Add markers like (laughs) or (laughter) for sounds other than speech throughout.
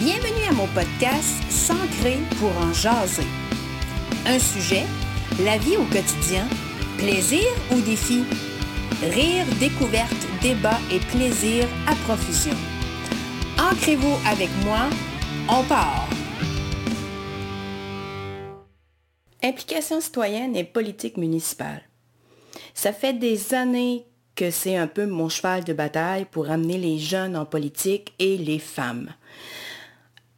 Bienvenue à mon podcast S'ancrer pour en jaser. Un sujet, la vie au quotidien, plaisir ou défi, rire, découverte, débat et plaisir à profusion. Ancrez-vous avec moi, on part. Implication citoyenne et politique municipale. Ça fait des années que c'est un peu mon cheval de bataille pour amener les jeunes en politique et les femmes.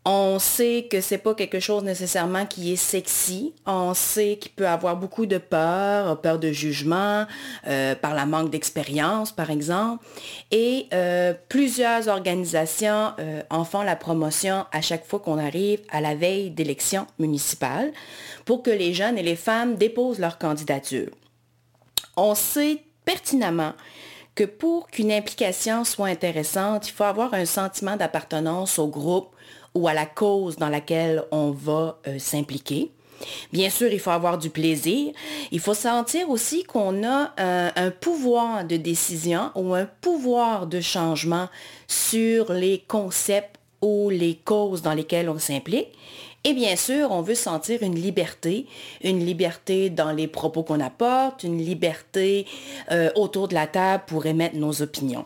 On sait que c'est pas quelque chose nécessairement qui est sexy. On sait qu'il peut avoir beaucoup de peur, peur de jugement, euh, par la manque d'expérience, par exemple. Et euh, plusieurs organisations euh, en font la promotion à chaque fois qu'on arrive à la veille d'élections municipales pour que les jeunes et les femmes déposent leur candidature. On sait pertinemment que pour qu'une implication soit intéressante, il faut avoir un sentiment d'appartenance au groupe ou à la cause dans laquelle on va euh, s'impliquer. Bien sûr, il faut avoir du plaisir. Il faut sentir aussi qu'on a un, pouvoir de décision ou un pouvoir de changement sur les concepts ou les causes dans lesquelles on s'implique. Et bien sûr, on veut sentir une liberté, une liberté dans les propos qu'on apporte, une liberté euh, autour de la table pour émettre nos opinions.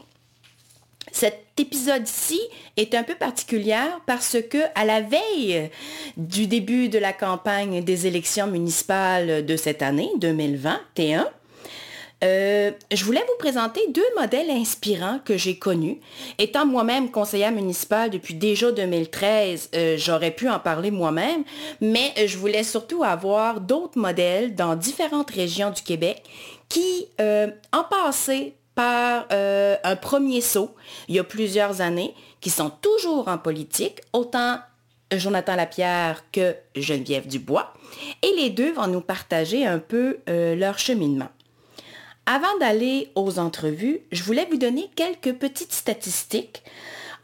Cet épisode-ci est un peu particulière parce que à la veille du début de la campagne des élections municipales de cette année, 2021, euh, je voulais vous présenter deux modèles inspirants que j'ai connus. Étant moi-même conseillère municipale depuis déjà 2013, euh, j'aurais pu en parler moi-même, mais je voulais surtout avoir d'autres modèles dans différentes régions du Québec qui, euh, en passé, par euh, un premier saut il y a plusieurs années, qui sont toujours en politique, autant Jonathan Lapierre que Geneviève Dubois. Et les deux vont nous partager un peu euh, leur cheminement. Avant d'aller aux entrevues, je voulais vous donner quelques petites statistiques,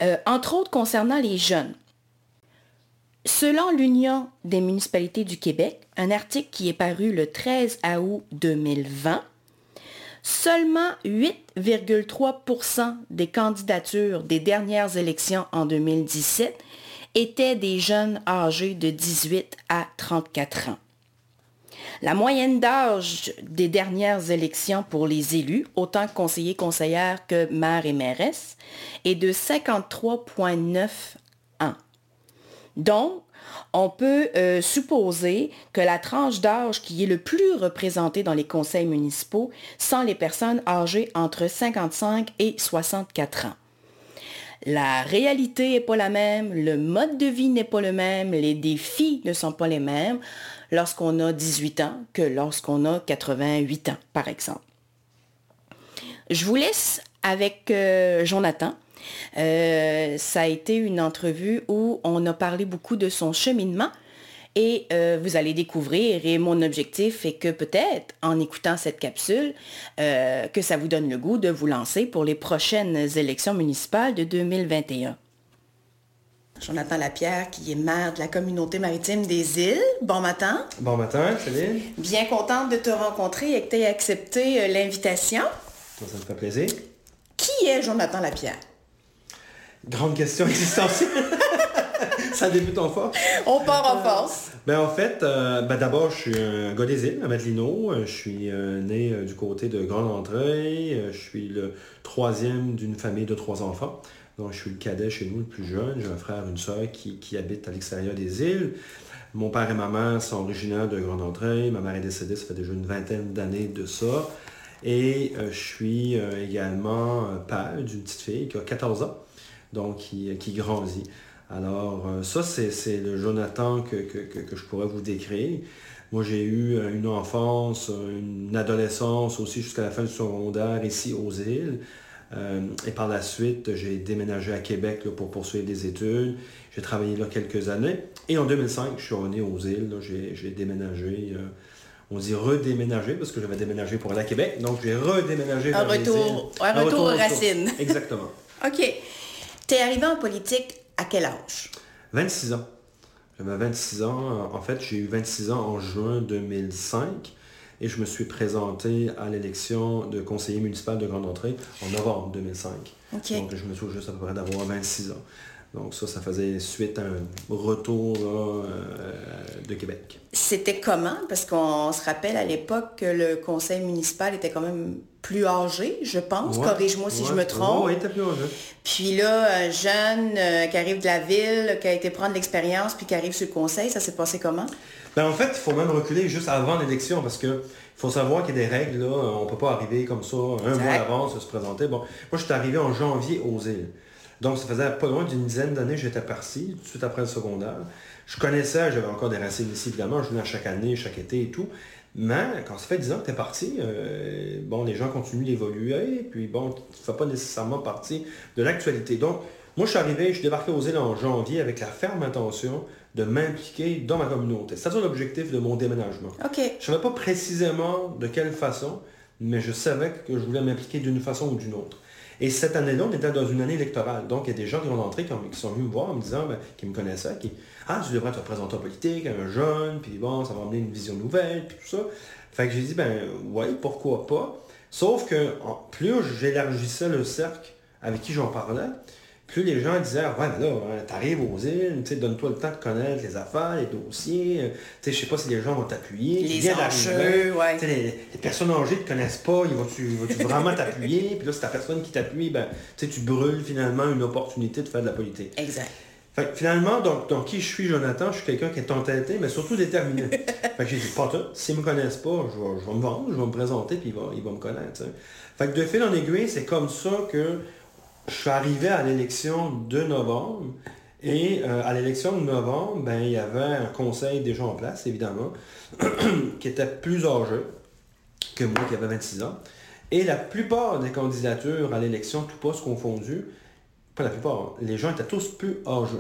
euh, entre autres concernant les jeunes. Selon l'Union des municipalités du Québec, un article qui est paru le 13 août 2020, Seulement 8,3% des candidatures des dernières élections en 2017 étaient des jeunes âgés de 18 à 34 ans. La moyenne d'âge des dernières élections pour les élus, autant conseillers, conseillères que maires et mairesses, est de 53,9 ans. Donc, on peut euh, supposer que la tranche d'âge qui est le plus représentée dans les conseils municipaux sont les personnes âgées entre 55 et 64 ans. La réalité n'est pas la même, le mode de vie n'est pas le même, les défis ne sont pas les mêmes lorsqu'on a 18 ans que lorsqu'on a 88 ans, par exemple. Je vous laisse avec euh, Jonathan euh, ça a été une entrevue où on a parlé beaucoup de son cheminement. Et euh, vous allez découvrir, et mon objectif est que peut-être, en écoutant cette capsule, euh, que ça vous donne le goût de vous lancer pour les prochaines élections municipales de 2021. Jonathan Lapierre, qui est maire de la communauté maritime des îles. Bon matin. Bon matin, Céline. Bien contente de te rencontrer et que tu aies accepté l'invitation. Ça, ça me fait plaisir. Qui est Jonathan Lapierre? Grande question existentielle. (laughs) ça débute en force. On part en force. ben, en fait, euh, ben, d'abord, je suis un gars des îles, à Madelino. Euh, je suis euh, né du côté de Grande Entrée. je suis le troisième d'une famille de trois enfants. Donc, je suis le cadet chez nous, le plus jeune. J'ai un frère, une soeur qui, qui habite à l'extérieur des îles. Mon père et ma mère sont originaires de Grande Entrée. Ma mère est décédée, ça fait déjà une vingtaine d'années de ça. Et je suis également père d'une petite fille qui a 14 ans donc qui, qui grandit. Alors, euh, ça, c'est le Jonathan que, je pourrais vous décrire. Moi, j'ai eu euh, une enfance, une adolescence aussi jusqu'à la fin du secondaire ici aux îles. Euh, et par la suite, j'ai déménagé à Québec pour poursuivre des études. J'ai travaillé là quelques années. Et en 2005, je suis revenu aux îles. J'ai déménagé. on dit redéménager parce que j'avais déménagé pour aller à Québec. Donc, j'ai redéménagé un retour, Un, retour, aux racines. Exactement. (laughs) OK. Tu es arrivé en politique à quel âge? 26 ans. J'avais 26 ans. En fait, j'ai eu 26 ans en juin 2005 et je me suis présenté à l'élection de conseiller municipal de Grande Entrée en novembre 2005. Donc, je me souviens juste à peu près d'avoir 26 ans. Donc ça, ça faisait suite à un retour euh, de Québec. C'était comment? Parce qu'on se rappelle à l'époque que le conseil municipal était quand même plus âgé, je pense. Corrige-moi si je me trompe. Oui, était plus âgé. Puis là, un jeune euh, qui arrive de la ville, qui a été prendre l'expérience, puis qui arrive sur le conseil, ça s'est passé comment? Ben, en fait, il faut même reculer juste avant l'élection parce que faut savoir qu'il y a des règles, là. On ne peut pas arriver comme ça un mois avant, se présenter. Bon, moi, je suis arrivé en janvier aux îles. Donc, ça faisait pas loin d'une dizaine d'années que j'étais parti, tout de suite après le secondaire. Je connaissais, j'avais encore des racines ici, évidemment. Je venais chaque année, chaque été et tout. Mais quand ça fait 10 ans que tu es parti, euh, bon, les gens continuent d'évoluer, puis bon, tu ne fais pas nécessairement partie de l'actualité. Donc, moi, je suis arrivé, je suis débarqué aux îles en janvier avec la ferme intention de m'impliquer dans ma communauté. C'est ça l'objectif de mon déménagement. OK. Je ne savais pas précisément de quelle façon, mais je savais que je voulais m'impliquer d'une façon ou d'une autre. Et cette année-là, on était dans une année électorale. Donc, il y a des gens qui ont entré, qui, sont venus me voir en me disant, ben, qui me connaissaient, qui, ah, tu devrais être représentant politique, un jeune, puis bon, ça va amener une vision nouvelle, puis tout ça. Fait que j'ai dit, ben, oui, pourquoi pas? Sauf que plus j'élargissais le cercle avec qui j'en parlais, plus les gens disaient, ouais, mais là, hein, t'arrives aux îles, donne-toi le temps de connaître les affaires, les dossiers, euh, je sais pas si les gens vont t'appuyer. Les enjeux, ouais. Les, les, personnes âgées ne te connaissent pas, ils vont-tu vont vraiment t'appuyer, puis là, c'est ta personne qui t'appuie, ben, tu brûles finalement une opportunité de faire de la politique. Exact. Fait finalement, donc, donc, qui je suis, Jonathan, je suis quelqu'un qui est entêté, mais surtout déterminé. (laughs) fait que j'ai dit, pas tout, s'ils ne me connaissent pas, je vais, je vais, me vendre, je vais me présenter, puis ils vont, ils vont me connaître. Fait que de fil en aiguille, c'est comme ça que je suis arrivé à l'élection de novembre. Et euh, à l'élection de novembre, ben, il y avait un conseil déjà en place, évidemment, (clears throat) qui était plus âgé que moi, qui avait 26 ans. Et la plupart des candidatures à l'élection, tout poste confondu, pas la plupart, hein, les gens étaient tous plus âgés.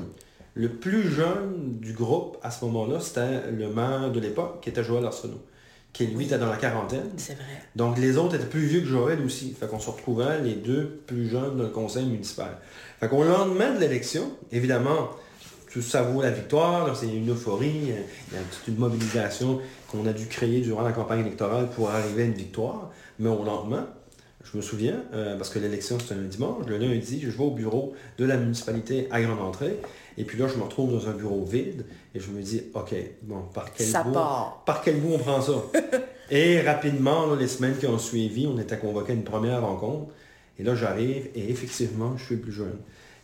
Le plus jeune du groupe à ce moment-là, c'était le maire de l'époque, qui était Joël Arsenault qui lui était dans la quarantaine. C'est vrai. Donc les autres étaient plus vieux que Joël aussi. Fait qu'on se retrouvait les deux plus jeunes dans le conseil municipal. Fait qu'au lendemain de l'élection, évidemment, tout ça vaut la victoire, c'est une euphorie, il y a toute une mobilisation qu'on a dû créer durant la campagne électorale pour arriver à une victoire. Mais au lendemain, je me souviens, euh, parce que l'élection c'était un dimanche, le lundi, je vais au bureau de la municipalité à Grande Entrée et puis là, je me retrouve dans un bureau vide et je me dis, OK, bon, par quel bout, par quel bout on prend ça? (laughs) et rapidement, les semaines qui ont suivi, on était convoqué à une première rencontre. Et là, j'arrive et effectivement, je suis plus jeune.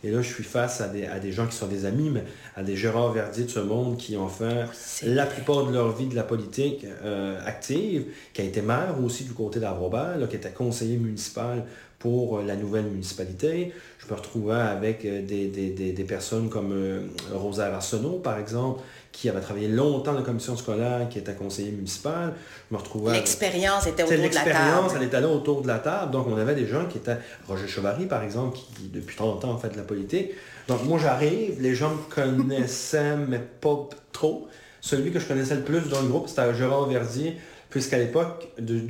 Et là, je suis face à des, à des gens qui sont des amis, mais à des Gérard Verdier de ce monde qui ont fait la plupart de leur vie de la politique euh, active, qui a été maire aussi du côté d'Arrobert, qui était conseiller municipal pour euh, la nouvelle municipalité. Je me retrouvais avec euh, des, personnes comme euh, Rosa Arsenault, par exemple, qui avait travaillé longtemps dans la commission scolaire, qui était conseiller municipal. Je me retrouvais... L'expérience était autour de la table. L'expérience, elle était là autour de la table. Donc, on avait des gens qui étaient... Roger Chevary, par exemple, qui, depuis 30 ans, en fait de la politique. Donc, moi, j'arrive, les gens me connaissaient, (laughs) mais pas trop. Celui que je connaissais le plus dans le groupe, c'était Gérard Verdier, puisqu'à l'époque du,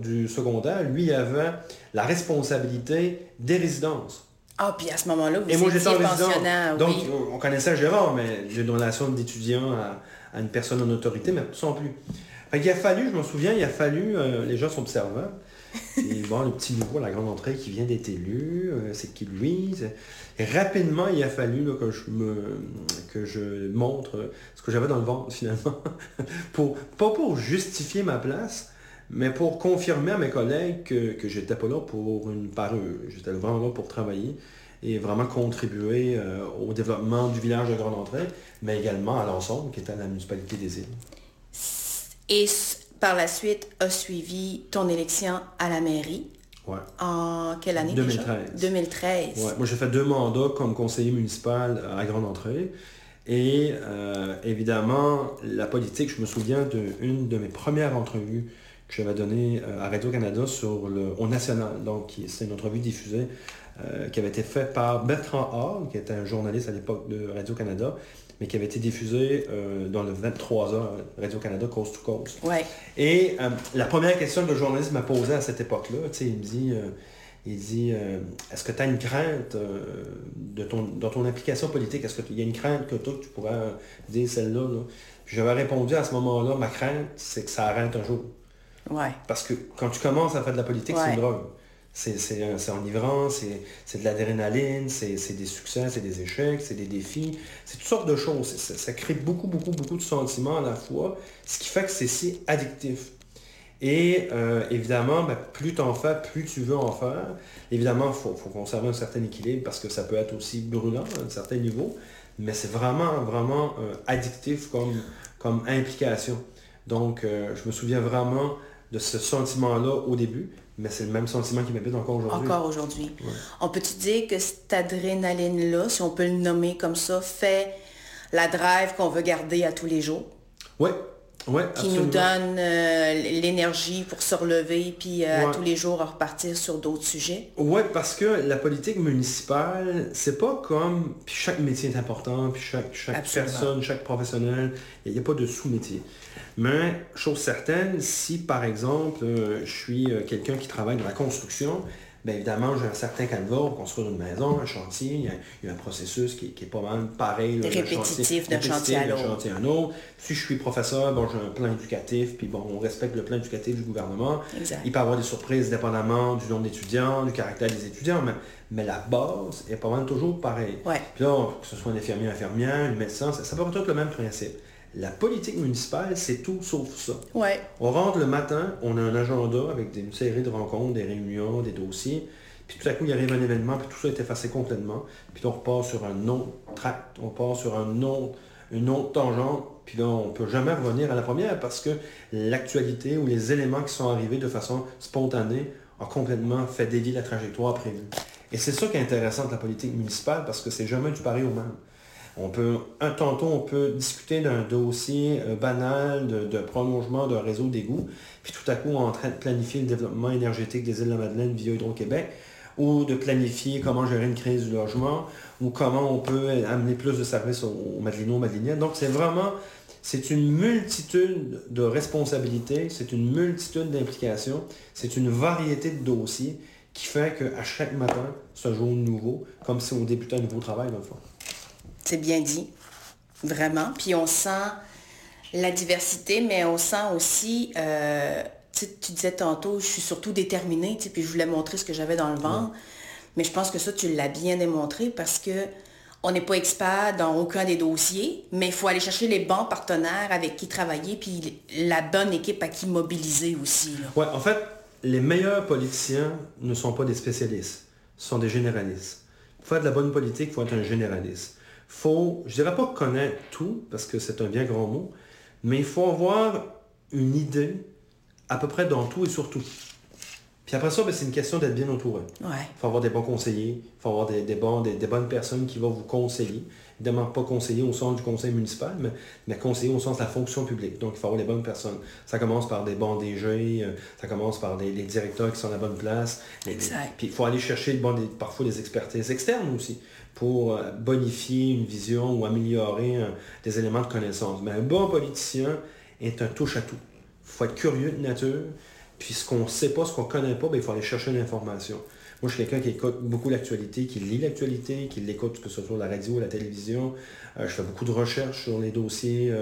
du, secondaire, lui avait la responsabilité des résidences. Ah, puis à ce moment-là, vous Et moi, j'étais en Donc, on connaissait Gérard, mais j'ai une relation d'étudiant à, une personne en autorité, mais sans plus. il a fallu, je m'en souviens, il a fallu, euh, les gens sont observants, (laughs) et bon, le petit nouveau, la grande entrée qui vient d'être élu, euh, c'est qui lui Et rapidement, il a fallu que, je me, que je montre ce que j'avais dans le ventre, finalement. (laughs) pour, pas pour justifier ma place, mais pour confirmer à mes collègues que, que j'étais pas là pour une parure. J'étais vraiment là pour travailler et vraiment contribuer euh, au développement du village de Grande Entrée, mais également à l'ensemble qui était la municipalité des îles. Et par la suite a suivi ton élection à la mairie. Ouais. En quelle année 2013. 2013. Ouais. Moi, j'ai fait deux mandats comme conseiller municipal à Grande Entrée. Et euh, évidemment, la politique, je me souviens d'une de mes premières entrevues que j'avais donnée euh, à Radio-Canada sur le, au national. Donc, c'est une entrevue diffusée euh, qui avait été faite par Bertrand Hall, qui était un journaliste à l'époque de Radio-Canada, mais qui avait été diffusé euh, dans le 23 heures Radio-Canada Coast to Coast. Ouais. Et euh, la première question que le journaliste m'a posée à cette époque-là, il me dit, il dit est-ce que tu as une crainte de ton, dans ton implication politique, est-ce qu'il y a une crainte que toi, tu pourrais dire celle-là? Là? J'avais répondu à ce moment-là, ma crainte, c'est que ça arrête un jour. Ouais. Parce que quand tu commences à faire de la politique, c'est une drogue. C'est enivrant, c'est de l'adrénaline, c'est des succès, c'est des échecs, c'est des défis, c'est toutes sortes de choses. Ça, crée beaucoup, beaucoup, beaucoup de sentiments à la fois, ce qui fait que c'est si addictif. Et euh, évidemment, ben, plus tu en fais, plus tu veux en faire. Évidemment, il faut, conserver un certain équilibre parce que ça peut être aussi brûlant à un certain niveau, mais c'est vraiment, vraiment euh, addictif comme, comme implication. Donc, euh, je me souviens vraiment de ce sentiment-là au début. Mais c'est le même sentiment qui m'habite encore aujourd'hui. Encore aujourd'hui. On peut-tu dire que cette adrénaline-là, si on peut le nommer comme ça, fait la drive qu'on veut garder à tous les jours? Oui, Ouais, qui nous donne euh, l'énergie pour se relever puis euh, à tous les jours repartir sur d'autres sujets? Oui, parce que la politique municipale, c'est pas comme puis chaque métier est important, puis chaque, chaque personne, chaque professionnel, il n'y a pas de sous-métier. Mais, chose certaine, si par exemple, euh, je suis euh, quelqu'un qui travaille dans la construction, bien évidemment, j'ai un certain canevas pour construire une maison, un chantier, il y a, un processus qui, est pas mal pareil. répétitif d'un chantier à l'autre. Si je suis professeur, bon, j'ai un plan éducatif, puis bon, on respecte le plan éducatif du gouvernement. Il peut y avoir des surprises dépendamment du nombre d'étudiants, du caractère des étudiants, mais, mais la base est pas mal toujours pareille. Puis là, que ce soit un infirmier, infirmière, un médecin, ça, ça peut être le même principe. La politique municipale, c'est tout sauf ça. Ouais. On rentre le matin, on a un agenda avec une série de rencontres, des réunions, des dossiers. Puis tout à coup, il arrive un événement, puis tout ça est effacé complètement. Puis on repart sur un autre tract, on part sur un autre, une autre tangente. Puis là, on ne peut jamais revenir à la première parce que l'actualité ou les éléments qui sont arrivés de façon spontanée ont complètement fait dévier la trajectoire prévue. Et c'est ça qui est intéressant de la politique municipale parce que c'est jamais du pareil au même. On peut, un tantôt, on peut discuter d'un dossier euh, banal de, prolongement d'un réseau d'égout, puis tout à coup, on est en train de planifier le développement énergétique des îles de la Madeleine via Hydro-Québec, ou de planifier comment gérer une crise du logement, ou comment on peut amener plus de services aux, aux Madeliniennes. Donc, c'est vraiment, c'est une multitude de responsabilités, c'est une multitude d'implications, c'est une variété de dossiers qui fait qu'à chaque matin, un jour nouveau, comme si on débutait un nouveau travail, dans le. C'est bien dit, vraiment. Puis on sent la diversité, mais on sent aussi, euh, tu disais tantôt, je suis surtout déterminée, puis je voulais montrer ce que j'avais dans le ventre. Mais je pense que ça, tu l'as bien démontré parce que on n'est pas expert dans aucun des dossiers, mais il faut aller chercher les bons partenaires avec qui travailler, puis la bonne équipe à qui mobiliser aussi. Oui, en fait, les meilleurs politiciens ne sont pas des spécialistes, ce sont des généralistes. Pour faire de la bonne politique, il faut être un généraliste faut, je dirais pas connaître tout, parce que c'est un bien grand mot, mais il faut avoir une idée à peu près dans tout et sur tout. Puis après ça, ben, c'est une question d'être bien entouré. Il faut avoir des bons conseillers, il faut avoir des, des, des, bonnes personnes qui vont vous conseiller. Évidemment, pas conseiller au sens du conseil municipal, mais, mais conseiller au sens de la fonction publique. Donc, il faut avoir les bonnes personnes. Ça commence par des bons DG, euh, ça commence par des, directeurs qui sont à la bonne place. Exact. puis il faut aller chercher bon, parfois des expertises externes aussi pour euh, bonifier une vision ou améliorer euh, des éléments de connaissance. Mais un bon politicien est un touche-à-tout. Il faut être curieux de nature, puis ce qu'on ne sait pas, ce qu'on ne connaît pas, ben, il faut aller chercher l'information. Moi, je suis quelqu'un qui écoute beaucoup l'actualité, qui lit l'actualité, qui l'écoute, que ce soit la radio ou la télévision. Euh, je fais beaucoup de recherches sur les dossiers,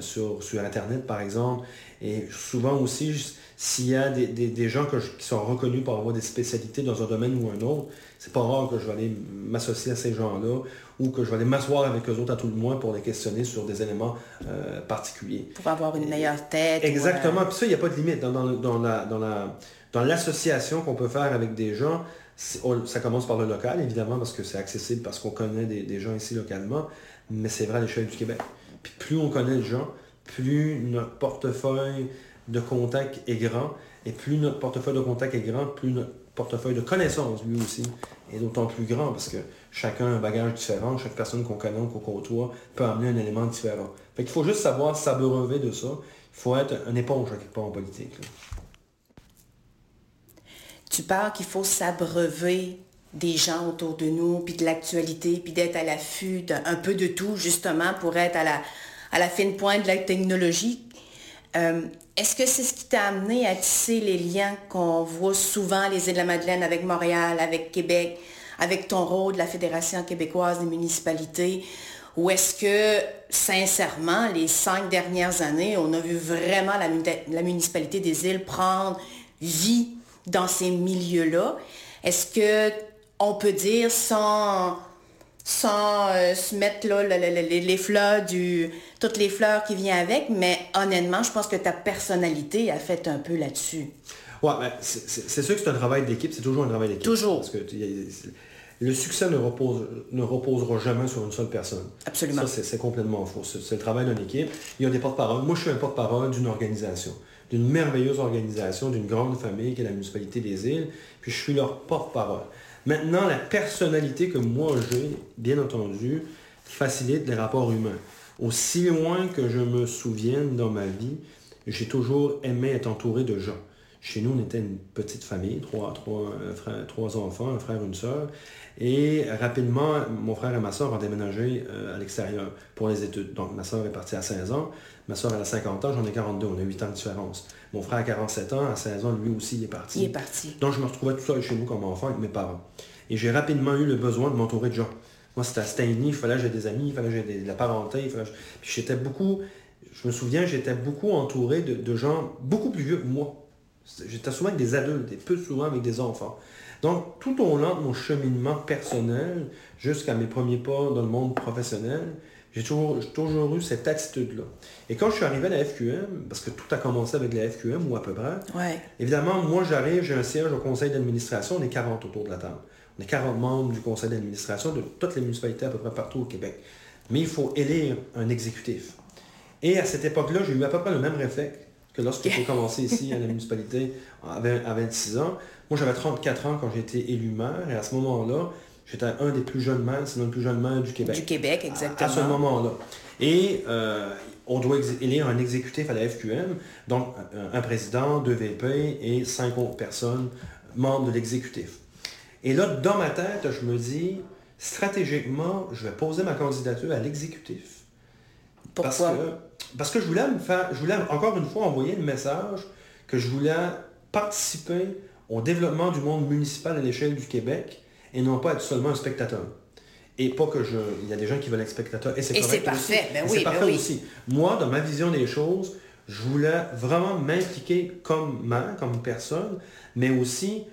sur, sur Internet, par exemple. Et souvent aussi, s'il y a des, gens qui sont reconnus pour avoir des spécialités dans un domaine ou un autre, c'est pas rare que je vais aller m'associer à ces gens-là ou que je vais aller m'asseoir avec eux autres à tout le moins pour les questionner sur des éléments euh, particuliers. Pour avoir une meilleure tête. Exactement. Puis ça, il n'y a pas de limite. Dans, dans, la, dans, la, dans l'association qu'on peut faire avec des gens, ça commence par le local, évidemment, parce que c'est accessible, parce qu'on connaît des, gens ici localement, mais c'est vrai à l'échelle du Québec. Puis plus on connaît les gens, plus notre portefeuille de contact est grand, et plus notre portefeuille de contact est grand, plus notre portefeuille de connaissances, lui aussi, est d'autant plus grand parce que chacun a un bagage différent, chaque personne qu'on connaît, qu'on côtoie, peut amener un élément différent. Fait qu'il faut juste savoir s'abreuver de ça. Il faut être un éponge quelque part en politique. Tu parles qu'il faut s'abreuver des gens autour de nous, puis de l'actualité, puis d'être à l'affût d'un peu de tout, justement, pour être à la, à la fine pointe de la technologie. Euh, est-ce que c'est ce qui t'a amené à tisser les liens qu'on voit souvent les îles de la Madeleine avec Montréal, avec Québec, avec ton rôle de la Fédération québécoise des municipalités? Ou est-ce que, sincèrement, les cinq dernières années, on a vu vraiment la, municipalité des îles prendre vie dans ces milieux-là. Est-ce que on peut dire sans sans euh, se mettre là, les, fleurs du toutes les fleurs qui viennent avec, mais honnêtement, je pense que ta personnalité a fait un peu là-dessus. Mais c'est sûr que c'est un travail d'équipe, c'est toujours un travail d'équipe. Toujours. Parce que le succès ne, repose, ne reposera jamais sur une seule personne. Absolument. Ça, c'est complètement faux. C'est le travail d'une équipe. Il y a des porte-paroles. Moi, je suis un porte-parole d'une organisation, d'une merveilleuse organisation, d'une grande famille qui est la municipalité des îles, puis je suis leur porte-parole. Maintenant, la personnalité que moi j'ai, bien entendu, facilite les rapports humains. Aussi loin que je me souvienne dans ma vie, j'ai toujours aimé être entouré de gens. Chez nous, on était une petite famille, trois, trois, frères, trois enfants, un frère, une soeur. Et rapidement, mon frère et ma soeur ont déménagé euh, à l'extérieur pour les études. Donc, ma soeur est partie à 16 ans, ma soeur a 50 ans, j'en ai 42, on a 8 ans de différence. Mon frère a 47 ans, à 16 ans, lui aussi, il est parti. Il est parti. Donc, je me retrouvais tout seul chez nous comme enfant avec mes parents. Et j'ai rapidement eu le besoin de m'entourer de gens. Moi, c'était à Stanley, il fallait que j'ai des amis, il fallait que j'ai de la parenté. Puis j'étais beaucoup, je me souviens, j'étais beaucoup entouré de, de gens beaucoup plus vieux que moi. J'étais souvent avec des adultes et peu souvent avec des enfants. Donc, tout au long de mon cheminement personnel, jusqu'à mes premiers pas dans le monde professionnel, j'ai toujours, toujours, eu cette attitude-là. Et quand je suis arrivé à la FQM, parce que tout a commencé avec la FQM ou à peu près, évidemment, moi j'arrive, j'ai un siège au conseil d'administration, on est 40 autour de la table. On est 40 membres du conseil d'administration de toutes les municipalités à peu près partout au Québec. Mais il faut élire un exécutif. Et à cette époque-là, j'ai eu à peu près le même réflexe que lorsque j'ai commencé ici à la municipalité à 26 ans. Moi, j'avais 34 ans quand j'ai été élu maire et à ce moment-là, j'étais un des plus jeunes maires, sinon le plus jeune maire du Québec. Du Québec, exactement. À, ce moment-là. Et euh, on doit élire un exécutif à la FQM, donc un, président, deux VP et cinq autres personnes membres de l'exécutif. Et là, dans ma tête, je me dis, stratégiquement, je vais poser ma candidature à l'exécutif. Pourquoi? Parce que parce que je voulais me faire, je voulais encore une fois envoyer le message que je voulais participer au développement du monde municipal à l'échelle du Québec et non pas être seulement un spectateur. Et pas que je. Il y a des gens qui veulent être spectateurs. Et c'est parfait. Ben c'est ben parfait aussi. Moi, dans ma vision des choses, je voulais vraiment m'impliquer comme maire, comme personne, mais aussi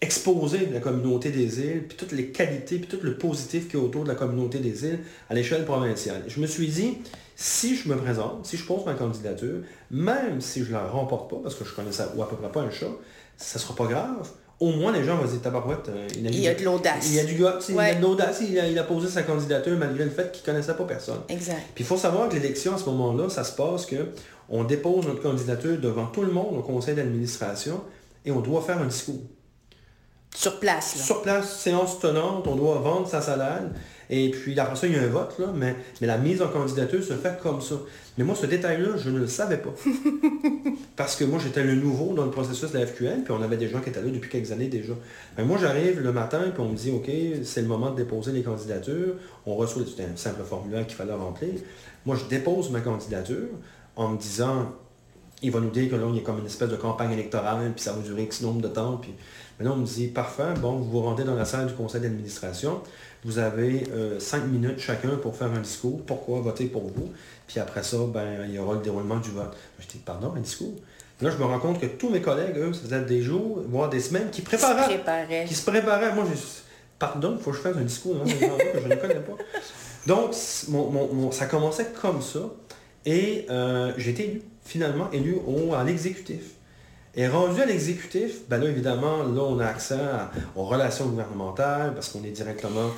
exposer la communauté des îles, puis toutes les qualités, puis tout le positif qui est autour de la communauté des îles à l'échelle provinciale. Je me suis dit, si je me présente, si je pose ma candidature, même si je ne la remporte pas, parce que je connais ça ou à peu près pas un chat, ça ne sera pas grave. Au moins, les gens vont se dire, tabarouette, euh, il, a, il y a de l'audace. Il y a du gars, il a de l'audace, il, a posé sa candidature malgré le fait qu'il ne connaissait pas personne. Exact. Puis il faut savoir que l'élection, à ce moment-là, ça se passe que on dépose notre candidature devant tout le monde au conseil d'administration et on doit faire un discours. Sur place. Là. Sur place, séance tenante, on doit vendre sa salade. Et puis après ça, il y a un vote, là, mais, mais la mise en candidature se fait comme ça. Mais moi, ce détail-là, je ne le savais pas. (laughs) Parce que moi, j'étais le nouveau dans le processus de la FQN, puis on avait des gens qui étaient là depuis quelques années déjà. Mais moi, j'arrive le matin, puis on me dit, OK, c'est le moment de déposer les candidatures. On reçoit un simple formulaire qu'il fallait remplir. Moi, je dépose ma candidature en me disant, il va nous dire que là, il y a comme une espèce de campagne électorale, puis ça va durer X nombre de temps. Puis maintenant, on me dit, parfait, bon, vous vous rendez dans la salle du conseil d'administration. Vous avez euh, cinq minutes chacun pour faire un discours. Pourquoi voter pour vous? Puis après ça, ben, il y aura le déroulement du vote. Je dis, pardon, un discours? Là, je me rends compte que tous mes collègues, eux, ça faisait des jours, voire des semaines, qui préparaient. Qui se préparaient. Moi, je pardon, il faut que je fasse un discours hein, que je ne connais pas. Donc, ça commençait comme ça. Et euh, j'ai été élu, finalement élu au, à l'exécutif. Et rendu à l'exécutif, ben là, évidemment, là, on a accès aux relations gouvernementales parce qu'on est directement...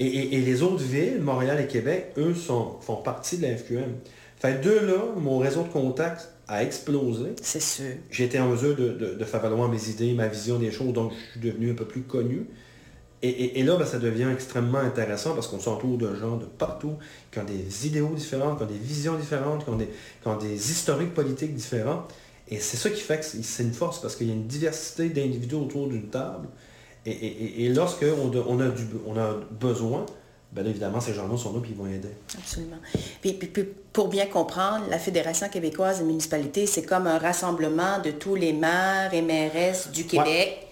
Et, les autres villes, Montréal et Québec, eux, sont, font partie de la FQM. Fait de là, mon réseau de contacts a explosé. C'est sûr. J'ai été en mesure de, faire valoir mes idées, ma vision des choses, donc je suis devenu un peu plus connu. Et, là, ben, ça devient extrêmement intéressant parce qu'on s'entoure de gens de partout qui ont des idéaux différents, qui ont des visions différentes, qui ont des, qui ont des historiques politiques différents. Et c'est ça qui fait que c'est une force, parce qu'il y a une diversité d'individus autour d'une table. Et, et, et lorsqu'on on a, du, on a besoin, bien évidemment, ces gens-là sont là et ils vont aider. Absolument. Puis, puis, pour bien comprendre, la Fédération québécoise des municipalités, c'est comme un rassemblement de tous les maires et mairesses du Québec.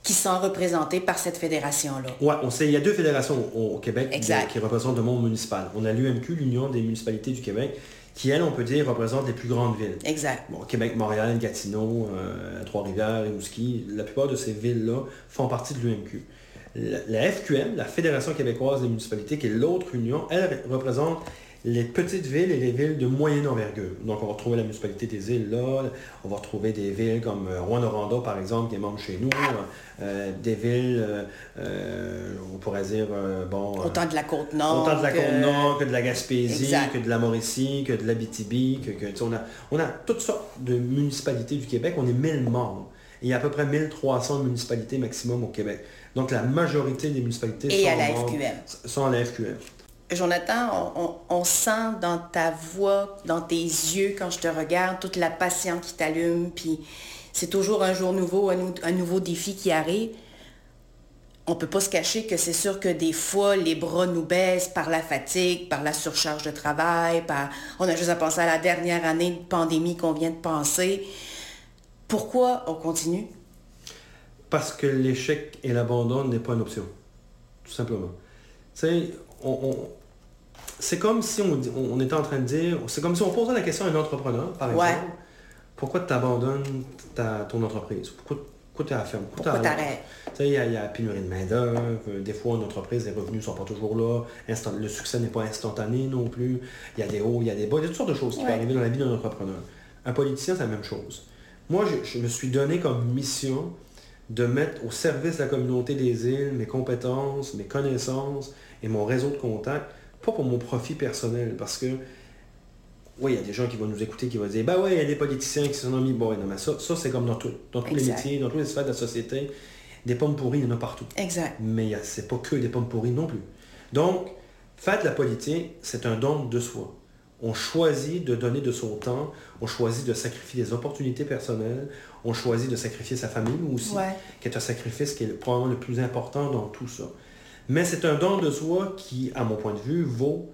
qui sont représentés par cette fédération-là. Oui, on sait, il y a deux fédérations au, Québec qui représentent le monde municipal. On a l'UMQ, l'Union des municipalités du Québec, qui, elles, on peut dire, représentent les plus grandes villes. Exact. Bon, Québec, Montréal, Gatineau, euh, Trois-Rivières, Rimouski, la plupart de ces villes-là font partie de l'UMQ. La, la FQM, la Fédération québécoise des municipalités, qui est l'autre union, elle représente les petites villes et les villes de moyenne envergure. Donc, on va retrouver la municipalité des îles là, on va retrouver des villes comme euh, Rouen-Noranda, par exemple, qui est membre chez nous, euh, des villes, euh, on pourrait dire, bon... Autant de la Côte-Nord. Autant de la Côte-Nord que de la Gaspésie, que de la Mauricie, que de l'Abitibi, que, que on, a, on a toutes sortes de municipalités du Québec, on est 1000 membres. il y a à peu près 1300 municipalités maximum au Québec. Donc la majorité des municipalités et sont, à la sont à la FQM. Jonathan, on, sent dans ta voix, dans tes yeux, quand je te regarde, toute la passion qui t'allume, puis c'est toujours un jour nouveau, un, nouveau défi qui arrive. On ne peut pas se cacher que c'est sûr que des fois, les bras nous baissent par la fatigue, par la surcharge de travail, par... On a juste à penser à la dernière année de pandémie qu'on vient de passer. Pourquoi on continue? Parce que l'échec et l'abandon n'est pas une option. Tout simplement. Tu sais, on, c'est comme si on, était en train de dire, c'est comme si on posait la question à un entrepreneur, par exemple, pourquoi tu abandonnes ton entreprise? Pourquoi, tu la? Pourquoi tu arrêtes? Il y, a, y a pénurie de main-d'œuvre, des fois une entreprise, les revenus ne sont pas toujours là, le succès n'est pas instantané non plus, il y a des hauts, il y a des bas, il y a toutes sortes de choses qui peuvent arriver dans la vie d'un entrepreneur. Un politicien, c'est la même chose. Moi, je, me suis donné comme mission de mettre au service de la communauté des îles mes compétences, mes connaissances et mon réseau de contacts pas pour mon profit personnel, parce que, oui, il y a des gens qui vont nous écouter, qui vont dire, bah ouais, il y a des politiciens qui sont mis, bon, non, mais ça, ça c'est comme dans, tout, dans tous les métiers, dans tous les sphères de la société, des pommes pourries, il y en a partout. Exact. Mais c'est pas que des pommes pourries non plus. Donc, faire de la politique, c'est un don de soi. On choisit de donner de son temps, on choisit de sacrifier des opportunités personnelles, on choisit de sacrifier sa famille aussi, qui est un sacrifice qui est probablement le plus important dans tout ça. Mais c'est un don de soi qui, à mon point de vue, vaut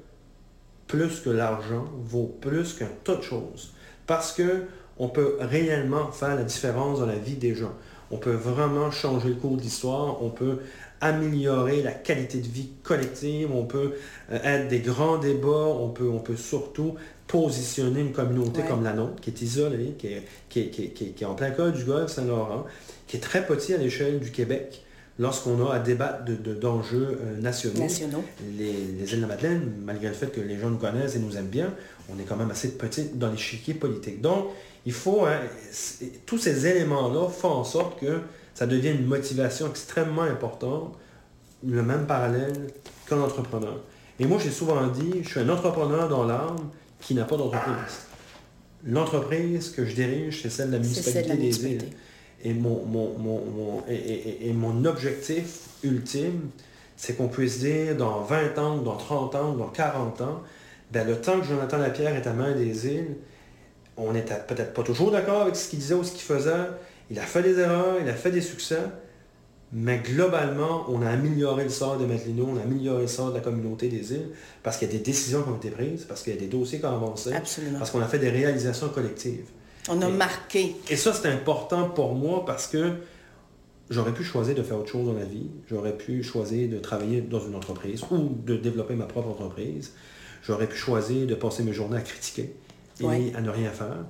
plus que l'argent, vaut plus qu'un tas de choses. Parce que on peut réellement faire la différence dans la vie des gens. On peut vraiment changer le cours de l'histoire, on peut améliorer la qualité de vie collective, on peut euh, être des grands débats, on peut, on peut surtout positionner une communauté comme la nôtre, qui est isolée, qui est, qui est, en plein cœur du Golfe Saint-Laurent, qui est très petit à l'échelle du Québec, lorsqu'on a à débattre d'enjeux de, euh, nationaux. Les, les, îles de la Madeleine, malgré le fait que les gens nous connaissent et nous aiment bien, on est quand même assez petit dans l'échiquier politique. Donc, il faut, hein, tous ces éléments-là font en sorte que ça devienne une motivation extrêmement importante, le même parallèle qu'un entrepreneur. Et moi, j'ai souvent dit, je suis un entrepreneur dans l'âme qui n'a pas d'entreprise. L'entreprise que je dirige, c'est celle de la municipalité des îles. Et mon, mon, et, mon objectif ultime, c'est qu'on puisse dire dans 20 ans, dans 30 ans, dans 40 ans, ben, le temps que Jonathan Lapierre est à main des îles, on n'était peut-être pas toujours d'accord avec ce qu'il disait ou ce qu'il faisait. Il a fait des erreurs, il a fait des succès, mais globalement, on a amélioré le sort de Madelino, on a amélioré le sort de la communauté des îles, parce qu'il y a des décisions qui ont été prises, parce qu'il y a des dossiers qui ont avancé, parce qu'on a fait des réalisations collectives. On a marqué. Et ça, c'est important pour moi parce que j'aurais pu choisir de faire autre chose dans la vie. J'aurais pu choisir de travailler dans une entreprise ou de développer ma propre entreprise. J'aurais pu choisir de passer mes journées à critiquer et à ne rien faire.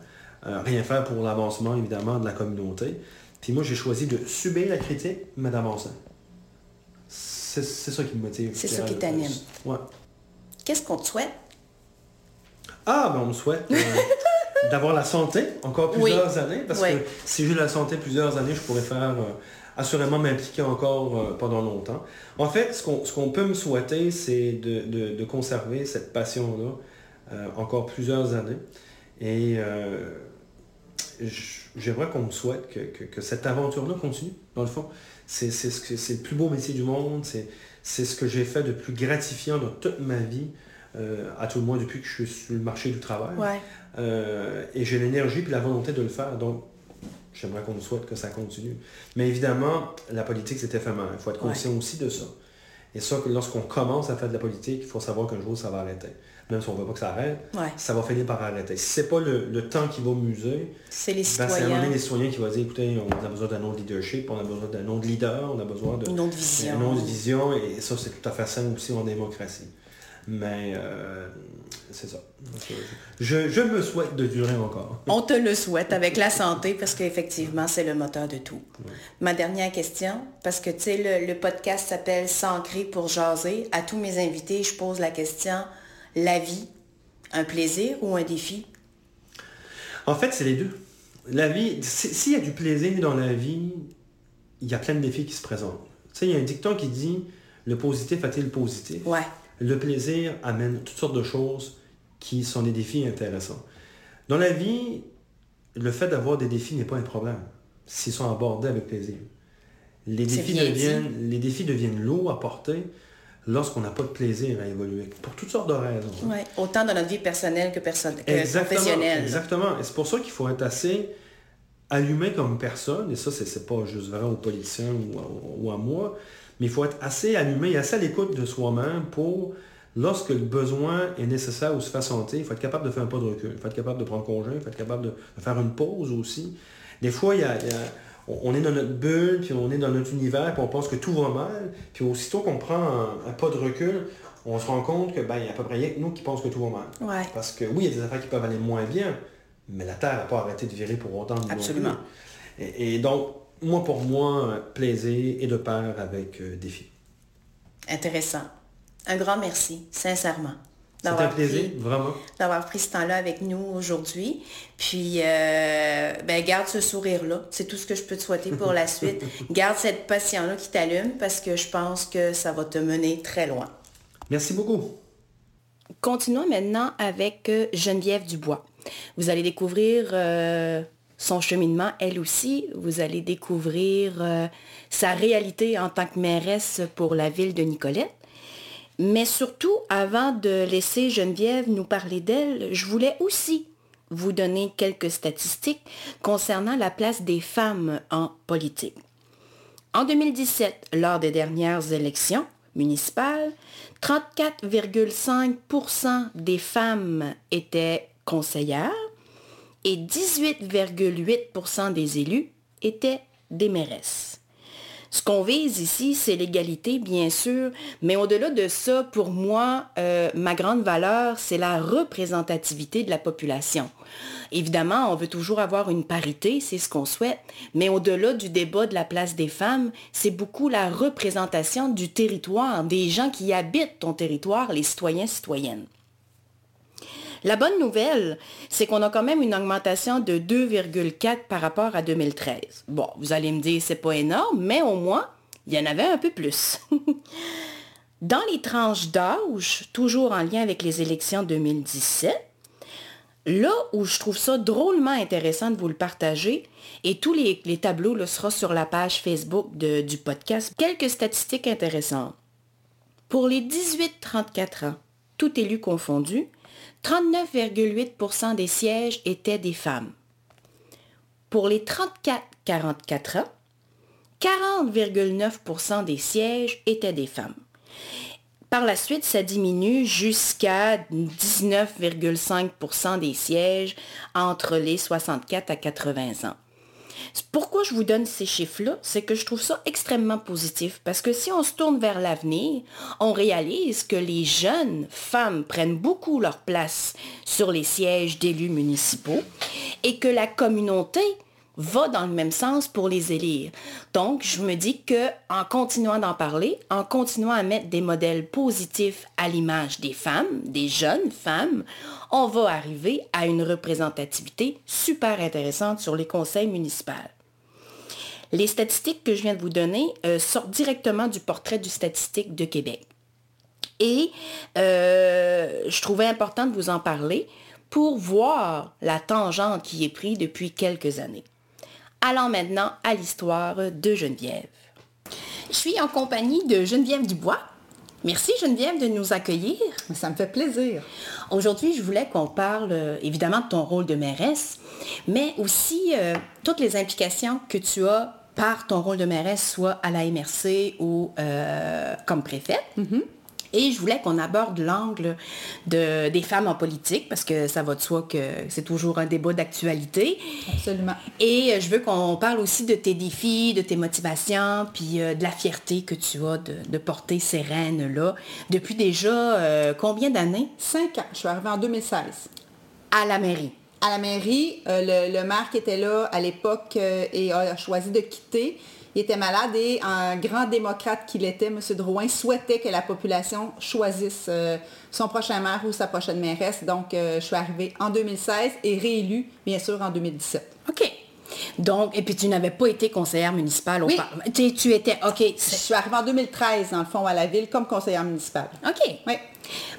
Euh, rien faire pour l'avancement, évidemment, de la communauté. Puis moi, j'ai choisi de subir la critique, mais d'avancer. C'est ça qui me motive. C'est ça qui t'anime. Ouais. Qu'est-ce qu'on te souhaite? Ah, ben on me souhaite... Euh, (laughs) d'avoir la santé encore plusieurs années, parce que si j'ai la santé plusieurs années, je pourrais faire euh, assurément m'impliquer encore euh, pendant longtemps. En fait, ce qu'on peut me souhaiter, c'est de, conserver cette passion-là euh, encore plusieurs années. Et j'aimerais qu'on me souhaite que, cette aventure-là continue, dans le fond. C'est le plus beau métier du monde, c'est ce que j'ai fait de plus gratifiant dans toute ma vie. À tout le moins depuis que je suis sur le marché du travail. Euh, et j'ai l'énergie et la volonté de le faire. Donc, j'aimerais qu'on souhaite que ça continue. Mais évidemment, la politique, c'est éphémère. Il faut être conscient aussi de ça. Et ça, lorsqu'on commence à faire de la politique, il faut savoir qu'un jour, ça va arrêter. Même si on ne veut pas que ça arrête, ça va finir par arrêter. Si ce n'est pas le, temps qui va muser, c'est les citoyens. Ben, c'est les citoyens qui vont dire, écoutez, on a besoin d'un nom de leadership, on a besoin d'un nom de leader, on a besoin nom de vision. Vision, et ça, c'est tout à fait simple aussi en démocratie. Mais euh, c'est ça. Je, je, me souhaite de durer encore. On te le souhaite avec la santé parce qu'effectivement, c'est le moteur de tout. Ma dernière question, parce que tu sais, le, le, podcast s'appelle S'ancrer pour jaser. À tous mes invités, je pose la question, la vie, un plaisir ou un défi? En fait, c'est les deux. La vie, s'il y a du plaisir dans la vie, il y a plein de défis qui se présentent. Tu sais, il y a un dicton qui dit le positif attire le positif. Ouais. Le plaisir amène toutes sortes de choses qui sont des défis intéressants. Dans la vie, le fait d'avoir des défis n'est pas un problème s'ils sont abordés avec plaisir. Les défis, deviennent, les défis deviennent lourds à porter lorsqu'on n'a pas de plaisir à évoluer, pour toutes sortes de raisons. Oui, autant dans notre vie personnelle que, professionnelle. Exactement. Et c'est pour ça qu'il faut être assez allumé comme personne, et ça, c'est pas juste vrai aux politiciens ou à, moi, mais il faut être assez allumé et assez à l'écoute de soi-même pour, lorsque le besoin est nécessaire ou se fait sentir, il faut être capable de faire un pas de recul, il faut être capable de prendre congé, il faut être capable de, faire une pause aussi. Des fois, il y a on est dans notre bulle, puis on est dans notre univers, puis on pense que tout va mal. Puis aussitôt qu'on prend un, pas de recul, on se rend compte que ben, il y a à peu près rien que nous qui pensent que tout va mal. Parce que oui, il y a des affaires qui peuvent aller moins bien, mais la Terre n'a pas arrêté de virer pour autant. Absolument. Et, donc, moi, pour moi, plaisir et de pair avec euh, défi. Intéressant. Un grand merci, sincèrement. C'est un plaisir, vraiment. D'avoir pris ce temps-là avec nous aujourd'hui. Puis, euh, ben, garde ce sourire-là. C'est tout ce que je peux te souhaiter pour la (laughs) suite. garde cette passion-là qui t'allume parce que je pense que ça va te mener très loin. Merci beaucoup. Continuons maintenant avec euh, Geneviève Dubois. Vous allez découvrir euh, son cheminement, elle aussi. Vous allez découvrir sa réalité en tant que mairesse pour la ville de Nicolette. Mais surtout, avant de laisser Geneviève nous parler d'elle, je voulais aussi vous donner quelques statistiques concernant la place des femmes en politique. En 2017, lors des dernières élections municipales, 34,5% des femmes étaient conseillères et 18,8% des élus étaient des mairesses. Ce qu'on vise ici, c'est l'égalité, bien sûr, mais au-delà de ça, pour moi, euh, ma grande valeur, c'est la représentativité de la population. Évidemment, on veut toujours avoir une parité, c'est ce qu'on souhaite, mais au-delà du débat de la place des femmes, c'est beaucoup la représentation du territoire, des gens qui habitent ton territoire, les citoyens, citoyennes. La bonne nouvelle, c'est qu'on a quand même une augmentation de 2,4 par rapport à 2013. Bon, vous allez me dire, c'est pas énorme, mais au moins, il y en avait un peu plus. (laughs) Dans les tranches d'âge, toujours en lien avec les élections 2017, là où je trouve ça drôlement intéressant de vous le partager, et tous les, tableaux le seront sur la page Facebook du podcast, quelques statistiques intéressantes. Pour les 18-34 ans, tout élu confondu, 39,8% des sièges étaient des femmes. Pour les 34-44 ans, 40,9% des sièges étaient des femmes. Par la suite, ça diminue jusqu'à 19,5% des sièges entre les 64 à 80 ans. Pourquoi je vous donne ces chiffres-là? C'est que je trouve ça extrêmement positif parce que si on se tourne vers l'avenir, on réalise que les jeunes femmes prennent beaucoup leur place sur les sièges d'élus municipaux et que la communauté va dans le même sens pour les élire. Donc, je me dis que en continuant d'en parler, en continuant à mettre des modèles positifs à l'image des femmes, des jeunes femmes, on va arriver à une représentativité super intéressante sur les conseils municipaux. Les statistiques que je viens de vous donner euh, sortent directement du portrait du statistique de Québec. Et euh, je trouvais important de vous en parler pour voir la tangente qui est prise depuis quelques années. Allons maintenant à l'histoire de Geneviève. Je suis en compagnie de Geneviève Dubois, Merci Geneviève de nous accueillir. Ça me fait plaisir. Aujourd'hui, je voulais qu'on parle euh, évidemment de ton rôle de mairesse, mais aussi euh, toutes les implications que tu as par ton rôle de mairesse, soit à la MRC ou euh, comme préfète. Mm-hmm. Et je voulais qu'on aborde l'angle de, des femmes en politique, parce que ça va de soi que c'est toujours un débat d'actualité. Absolument. Et euh, je veux qu'on parle aussi de tes défis, de tes motivations, puis euh, de la fierté que tu as de, porter ces rênes-là. Depuis déjà euh, combien d'années? Cinq ans. Je suis arrivée en 2016. À la mairie à la mairie. le, le, maire qui était là à l'époque et a choisi de quitter il était malade et un grand démocrate qu'il était, M. Drouin, souhaitait que la population choisisse euh, son prochain maire ou sa prochaine mairesse. Donc, euh, je suis arrivée en 2016 et réélue, bien sûr, en 2017. OK. Donc, et puis tu n'avais pas été conseillère municipale au oui. Tu, étais, OK. Je suis arrivée en 2013, dans le fond, à la ville, comme conseillère municipale. OK. Oui.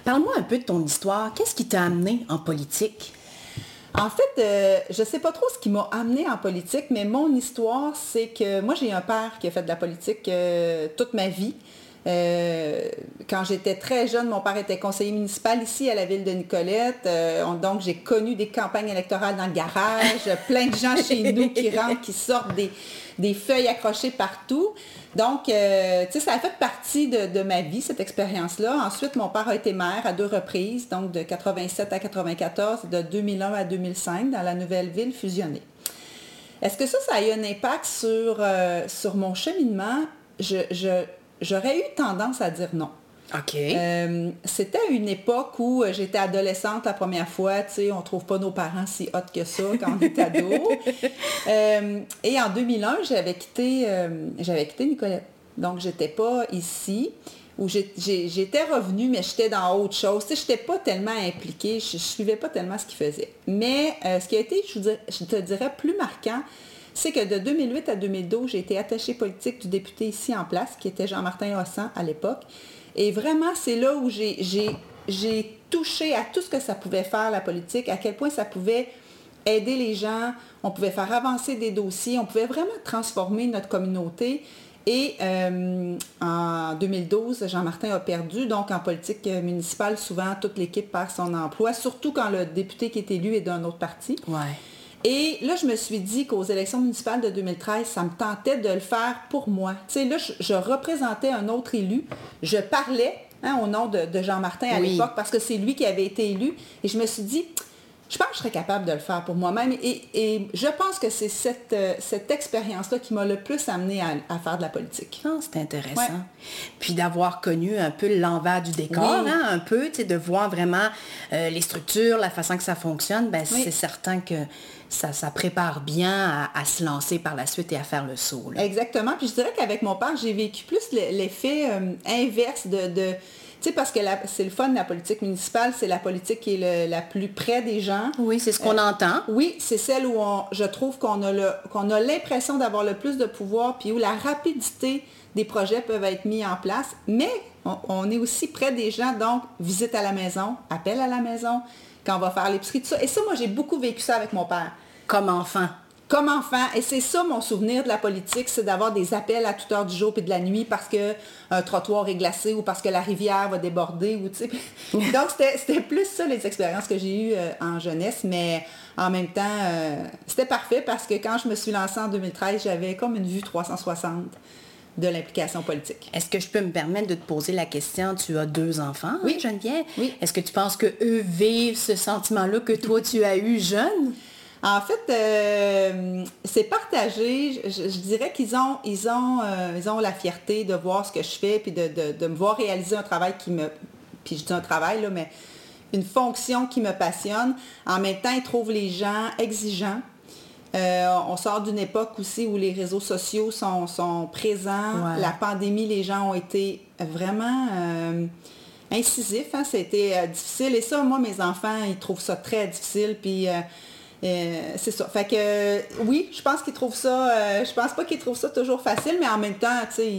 Parle-moi un peu de ton histoire. Qu'est-ce qui t'a amené en politique? En fait, euh, je ne sais pas trop ce qui m'a amené en politique, mais mon histoire, c'est que moi, j'ai un père qui a fait de la politique euh, toute ma vie. Euh, quand j'étais très jeune, mon père était conseiller municipal ici à la ville de Nicolette. donc, j'ai connu des campagnes électorales dans le garage, plein de gens chez nous qui rentrent, qui sortent des, des feuilles accrochées partout. Donc, euh, tu ça a fait partie de, ma vie, cette expérience-là. Ensuite, mon père a été maire à deux reprises, donc de 87 à 94, de 2001 à 2005, dans la nouvelle ville fusionnée. Est-ce que ça, ça a eu un impact sur, euh, sur mon cheminement? J'aurais eu tendance à dire non. Euh, c'était une époque où euh, j'étais adolescente la première fois. Tu sais, on trouve pas nos parents si hot que ça quand on est ado. (laughs) Euh, et en 2001, j'avais quitté, j'avais quitté Nicolette. Donc, j'étais pas ici où j'étais revenue, mais j'étais dans autre chose. Tu sais, j'étais pas tellement impliquée, je, ne suivais pas tellement ce qu'il faisait. Mais ce qui a été, je, je te dirais, plus marquant, c'est que de 2008 à 2012, j'ai été attachée politique du député ici en place, qui était Jean-Martin Hossan à l'époque. Et vraiment, c'est là où j'ai touché à tout ce que ça pouvait faire, la politique, à quel point ça pouvait aider les gens, on pouvait faire avancer des dossiers, on pouvait vraiment transformer notre communauté. Et euh, en 2012, Jean-Martin a perdu. Donc, en politique municipale, souvent, toute l'équipe perd son emploi, surtout quand le député qui est élu est d'un autre parti. Ouais. Et là, je me suis dit qu'aux élections municipales de 2013, ça me tentait de le faire pour moi. Tu sais, là, je, représentais un autre élu. Je parlais hein, au nom de, Jean-Martin à l'époque parce que c'est lui qui avait été élu. Et je me suis dit, je pense que je serais capable de le faire pour moi-même. Et, je pense que c'est cette, euh, cette expérience-là qui m'a le plus amené à, faire de la politique. Ah, c'est intéressant. Puis d'avoir connu un peu l'envers du décor, hein, un peu, de voir vraiment euh, les structures, la façon que ça fonctionne, ben, c'est certain que ça, ça prépare bien à, se lancer par la suite et à faire le saut. Exactement. Puis je dirais qu'avec mon père, j'ai vécu plus l'effet euh, inverse de sais, parce que c'est le fun de la politique municipale, c'est la politique qui est la plus près des gens. Oui, c'est ce qu'on euh, entend. Oui, c'est celle où je trouve qu'on a, qu'on a l'impression d'avoir le plus de pouvoir, puis où la rapidité des projets peuvent être mis en place, mais on, est aussi près des gens, donc visite à la maison, appel à la maison, quand on va faire l'épicerie, tout ça. Et ça, moi, j'ai beaucoup vécu ça avec mon père. Comme enfant comme enfant, et c'est ça mon souvenir de la politique, c'est d'avoir des appels à toute heure du jour et de la nuit parce qu'un trottoir est glacé ou parce que la rivière va déborder. Ou, Donc, c'était plus ça les expériences que j'ai eues euh, en jeunesse, mais en même temps, euh, c'était parfait parce que quand je me suis lancée en 2013, j'avais comme une vue 360 de l'implication politique. Est-ce que je peux me permettre de te poser la question, tu as deux enfants, oui. Geneviève? Oui. Est-ce que tu penses que eux vivent ce sentiment-là que toi tu as eu jeune? En fait, euh, c'est partagé. Je, dirais qu'ils ont, ils ont, euh, ils ont la fierté de voir ce que je fais, puis de, me voir réaliser un travail qui me... Puis je dis un travail, là, mais une fonction qui me passionne. En même temps, ils trouvent les gens exigeants. Euh, on sort d'une époque aussi où les réseaux sociaux sont, présents. La pandémie, les gens ont été vraiment incisifs. Hein. C'était difficile. Et ça, moi, mes enfants, ils trouvent ça très difficile. Puis euh, c'est ça. Fait que oui, je pense qu'ils trouvent ça. Euh, je pense pas qu'ils trouvent ça toujours facile, mais en même temps, tu sais,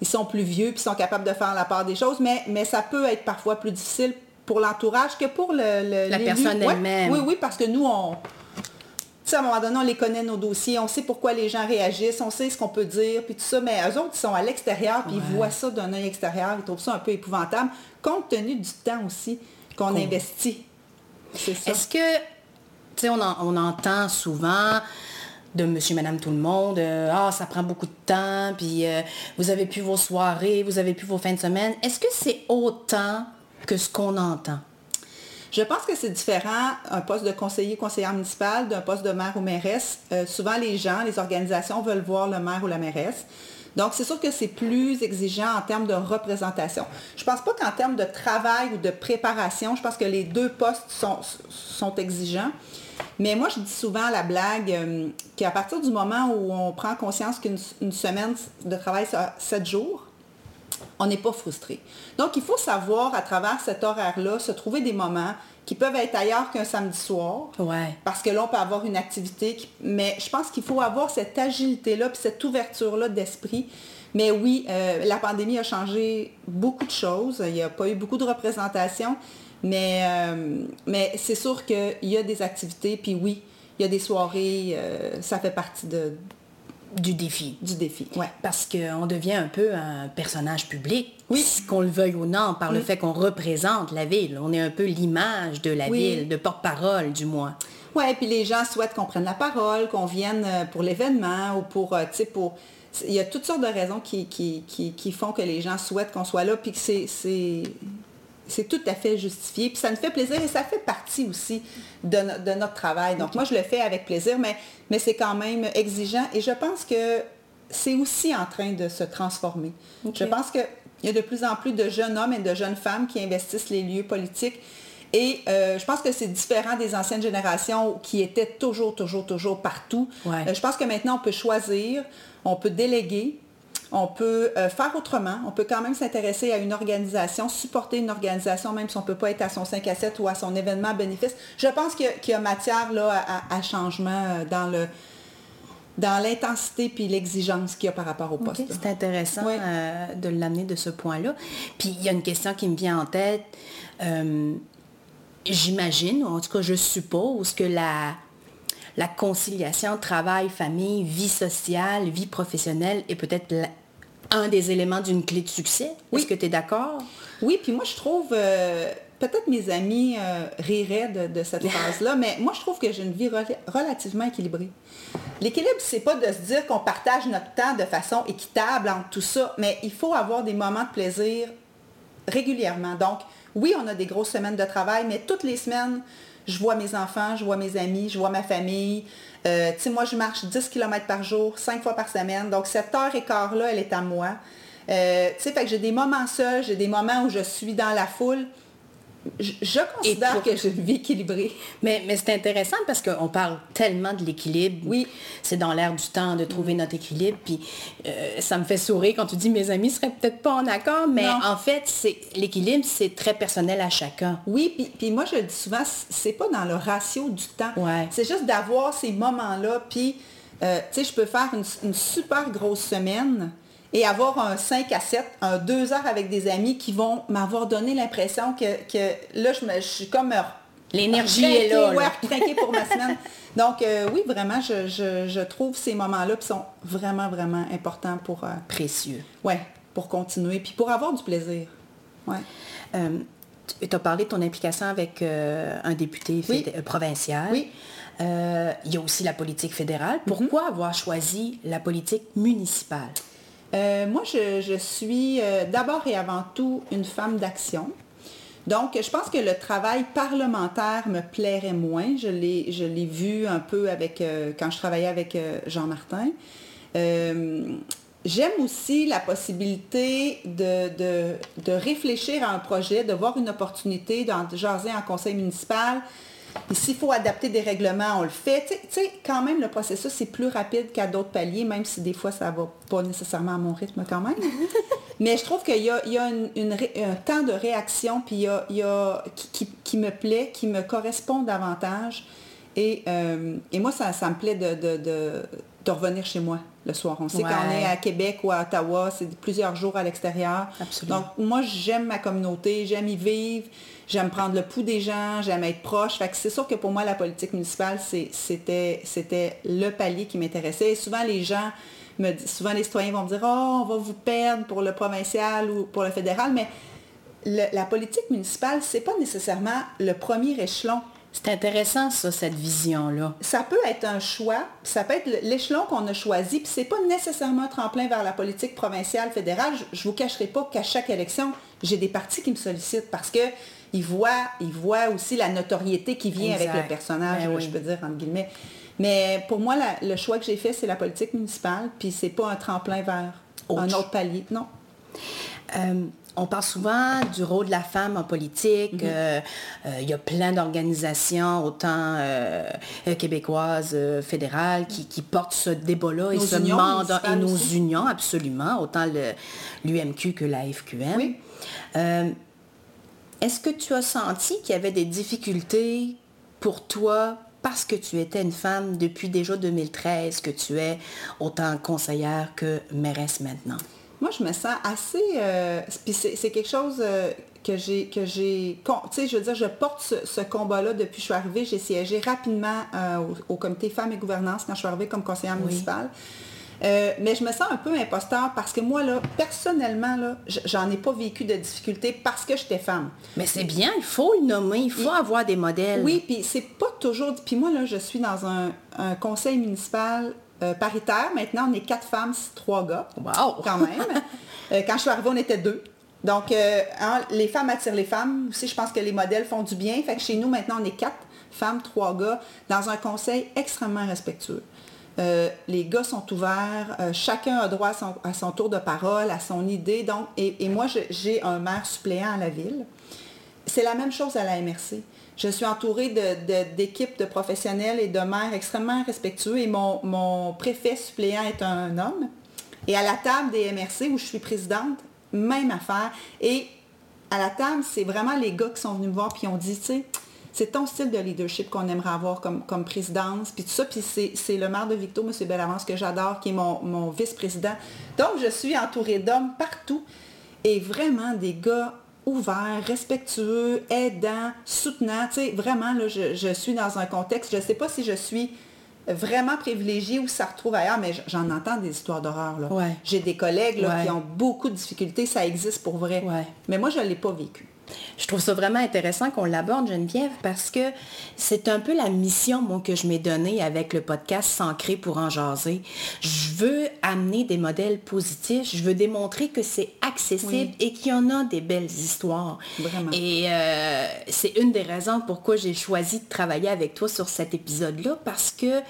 ils, sont plus vieux puis sont capables de faire la part des choses, mais, mais ça peut être parfois plus difficile pour l'entourage que pour le, la personne elle-même. Oui, oui, parce que nous, on. Tu sais, à un moment donné, on les connaît, nos dossiers, on sait pourquoi les gens réagissent, on sait ce qu'on peut dire, puis tout ça, mais eux autres, ils sont à l'extérieur, puis ils voient ça d'un œil extérieur, ils trouvent ça un peu épouvantable, compte tenu du temps aussi qu'on investit. C'est ça. Est-ce que on, entend souvent de monsieur, madame, tout le monde. Euh, ah, ça prend beaucoup de temps, puis euh, vous avez plus vos soirées, vous avez plus vos fins de semaine. Est-ce que c'est autant que ce qu'on entend? Je pense que c'est différent, un poste de conseiller, conseillère municipale, d'un poste de maire ou mairesse. Euh, souvent, les gens, les organisations veulent voir le maire ou la mairesse. Donc, c'est sûr que c'est plus exigeant en termes de représentation. Je ne pense pas qu'en termes de travail ou de préparation, je pense que les deux postes sont exigeants. Mais moi, je dis souvent la blague euh, qu'à partir du moment où on prend conscience qu'une semaine de travail, c'est 7 jours, on n'est pas frustré. Donc, il faut savoir, à travers cet horaire-là, se trouver des moments qui peuvent être ailleurs qu'un samedi soir. Ouais. Parce que là, on peut avoir une activité. Mais je pense qu'il faut avoir cette agilité-là, puis cette ouverture-là d'esprit. Mais oui, euh, la pandémie a changé beaucoup de choses. Il n'y a pas eu beaucoup de représentation. Mais, euh, mais c'est sûr qu'il y a des activités, puis oui, il y a des soirées, euh, ça fait partie de, du défi. Du défi, ouais. Parce qu'on devient un peu un personnage public, oui. qu'on le veuille ou non, par le fait qu'on représente la ville. On est un peu l'image de la ville, de porte-parole du moins. Oui, puis les gens souhaitent qu'on prenne la parole, qu'on vienne euh, pour l'événement ou pour, tu sais, pour... Il y a toutes sortes de raisons qui, qui, qui font que les gens souhaitent qu'on soit là, puis que c'est c'est tout à fait justifié. Puis ça nous fait plaisir et ça fait partie aussi de, notre travail. Donc moi, je le fais avec plaisir, mais, mais c'est quand même exigeant. Et je pense que c'est aussi en train de se transformer. Je pense qu'il y a de plus en plus de jeunes hommes et de jeunes femmes qui investissent les lieux politiques. Et euh, je pense que c'est différent des anciennes générations qui étaient toujours, toujours, toujours partout. Euh, je pense que maintenant, on peut choisir, on peut déléguer, on peut euh, faire autrement. On peut quand même s'intéresser à une organisation, supporter une organisation, même si on ne peut pas être à son 5 à 7 ou à son événement bénéfice. Je pense qu'il y, a matière là, à, changement euh, dans le dans l'intensité puis l'exigence qu'il y a par rapport au poste. c'est intéressant euh, de l'amener de ce point-là. Puis il y a une question qui me vient en tête. J'imagine, ou en tout cas je suppose que la, la conciliation travail, famille, vie sociale, vie professionnelle est peut-être un des éléments d'une clé de succès. Oui. Est-ce que tu es d'accord? Oui, puis moi je trouve, euh, peut-être mes amis euh, riraient de, cette (laughs) phrase-là, mais moi je trouve que j'ai une vie relativement équilibrée. L'équilibre, c'est pas de se dire qu'on partage notre temps de façon équitable entre tout ça, mais il faut avoir des moments de plaisir régulièrement. Donc, oui, on a des grosses semaines de travail, mais toutes les semaines, je vois mes enfants, je vois mes amis, je vois ma famille. Euh, moi, je marche 10 km par jour, 5 fois par semaine. Donc, cette heure et quart-là, elle est à moi. Euh, tu sais, fait que j'ai des moments seuls, j'ai des moments où je suis dans la foule je, considère que je vis équilibrée. Mais, mais c'est intéressant parce qu'on parle tellement de l'équilibre. Oui. C'est dans l'air du temps de trouver notre équilibre. Puis euh, ça me fait sourire quand tu dis mes amis seraient peut-être pas en accord, mais en fait, c'est l'équilibre, c'est très personnel à chacun. Oui, puis, puis moi je le dis souvent, c'est pas dans le ratio du temps. Ouais. C'est juste d'avoir ces moments-là. Puis, euh, tu sais, je peux faire une, une super grosse semaine et avoir un 5 à 7, un 2 heures avec des amis qui vont m'avoir donné l'impression que, là, je, me, suis comme... L'énergie est là. Ouais, pour ma (laughs) semaine. Donc, euh, oui, vraiment, je, trouve ces moments-là qui sont vraiment, vraiment importants pour... Euh, Précieux. Oui, pour continuer, puis pour avoir du plaisir. Ouais. Euh, tu as parlé de ton implication avec un député provincial. Oui. il y a aussi la politique fédérale. Pourquoi mm-hmm. avoir choisi la politique municipale? Euh, moi, je, suis euh, d'abord et avant tout une femme d'action. Donc, je pense que le travail parlementaire me plairait moins. Je l'ai vu un peu avec, euh, quand je travaillais avec Jean Martin. J'aime aussi la possibilité de, de, réfléchir à un projet, de voir une opportunité, de jaser en conseil municipal, et s'il faut adapter des règlements, on le fait. Tu sais, quand même, le processus, c'est plus rapide qu'à d'autres paliers, même si des fois, ça ne va pas nécessairement à mon rythme quand même. (laughs) Mais je trouve qu'il y a, un temps de réaction puis il y a, qui, me plaît, qui me correspond davantage. Et, euh, moi, ça, me plaît de, revenir chez moi le soir. On sait qu'on est à Québec ou à Ottawa, c'est plusieurs jours à l'extérieur. Donc, moi, j'aime ma communauté, j'aime y vivre. J'aime prendre le pouls des gens, j'aime être proche. Fait que c'est sûr que pour moi, la politique municipale, c'était, le palier qui m'intéressait. souvent, les gens me disent, souvent les citoyens vont me dire, oh, on va vous perdre pour le provincial ou pour le fédéral, mais la politique municipale, c'est pas nécessairement le premier échelon. C'est intéressant, ça, cette vision-là. Ça peut être un choix, ça peut être l'échelon qu'on a choisi, puis c'est pas nécessairement un tremplin vers la politique provinciale, fédérale. Je, ne vous cacherai pas qu'à chaque élection, j'ai des partis qui me sollicitent parce que ils voient, ils voient aussi la notoriété qui vient avec le personnage, ben je peux dire, entre guillemets. Mais pour moi, le choix que j'ai fait, c'est la politique municipale, puis c'est pas un tremplin vers un autre palier. Non. Euh, on parle souvent du rôle de la femme en politique. Mhm. Euh, euh, il y a plein d'organisations, autant euh, québécoises, fédérales, qui, portent ce débat-là et ce mandat et nos unions, absolument, autant l'UMQ que la FQM. Oui. Est-ce que tu as senti qu'il y avait des difficultés pour toi parce que tu étais une femme depuis déjà 2013, que tu es autant conseillère que mairesse maintenant? Moi, je me sens assez... Euh, puis c'est quelque chose euh, que j'ai... que j'ai Tu sais, je veux dire, je porte ce, combat-là depuis que je suis arrivée. J'ai siégé rapidement euh, au, comité Femmes et Gouvernance quand je suis arrivée comme conseillère municipale. mais je me sens un peu imposteur parce que moi, là, personnellement, là, j'en ai pas vécu de difficultés parce que j'étais femme. Mais c'est bien, il faut le nommer, il faut avoir des modèles. Oui, puis c'est pas toujours... Puis moi, là, je suis dans un, un conseil municipal euh, paritaire. Maintenant, on est quatre femmes, trois gars. Wow! Quand même. (laughs) Euh, quand je suis arrivée, on était deux. Donc, euh, hein, les femmes attirent les femmes. Aussi, je pense que les modèles font du bien. Fait que chez nous, maintenant, on est quatre femmes, trois gars, dans un conseil extrêmement respectueux. les gars sont ouverts, chacun a droit à son, tour de parole, à son idée. Donc, et, et moi, j'ai un maire suppléant à la ville. C'est la même chose à la MRC. Je suis entourée d'équipes de, professionnels et de maires extrêmement respectueux et mon, préfet suppléant est un homme. Et à la table des MRC où je suis présidente, même affaire. Et à la table, c'est vraiment les gars qui sont venus me voir et ont dit, tu sais, c'est ton style de leadership qu'on aimerait avoir comme, présidence, puis tout ça. Puis c'est le maire de Victo, M. Bellavance, que j'adore, qui est mon vice-président. Donc, je suis entourée d'hommes partout. Et vraiment des gars ouvert, respectueux, aidant, soutenant. Tu sais, vraiment, là, je, suis dans un contexte, je ne sais pas si je suis vraiment privilégiée ou ça retrouve ailleurs, mais j'en entends des histoires d'horreur. J'ai des collègues qui ont beaucoup de difficultés, ça existe pour vrai. Mais moi, je ne l'ai pas vécu. Je trouve ça vraiment intéressant qu'on l'aborde, Geneviève, parce que c'est un peu la mission moi, que je m'ai donnée avec le podcast S'ancrer pour en jaser. Je veux amener des modèles positifs, je veux démontrer que c'est accessible et qu'il y en a des belles histoires. Vraiment. Et euh, c'est une des raisons pourquoi j'ai choisi de travailler avec toi sur cet épisode-là, parce que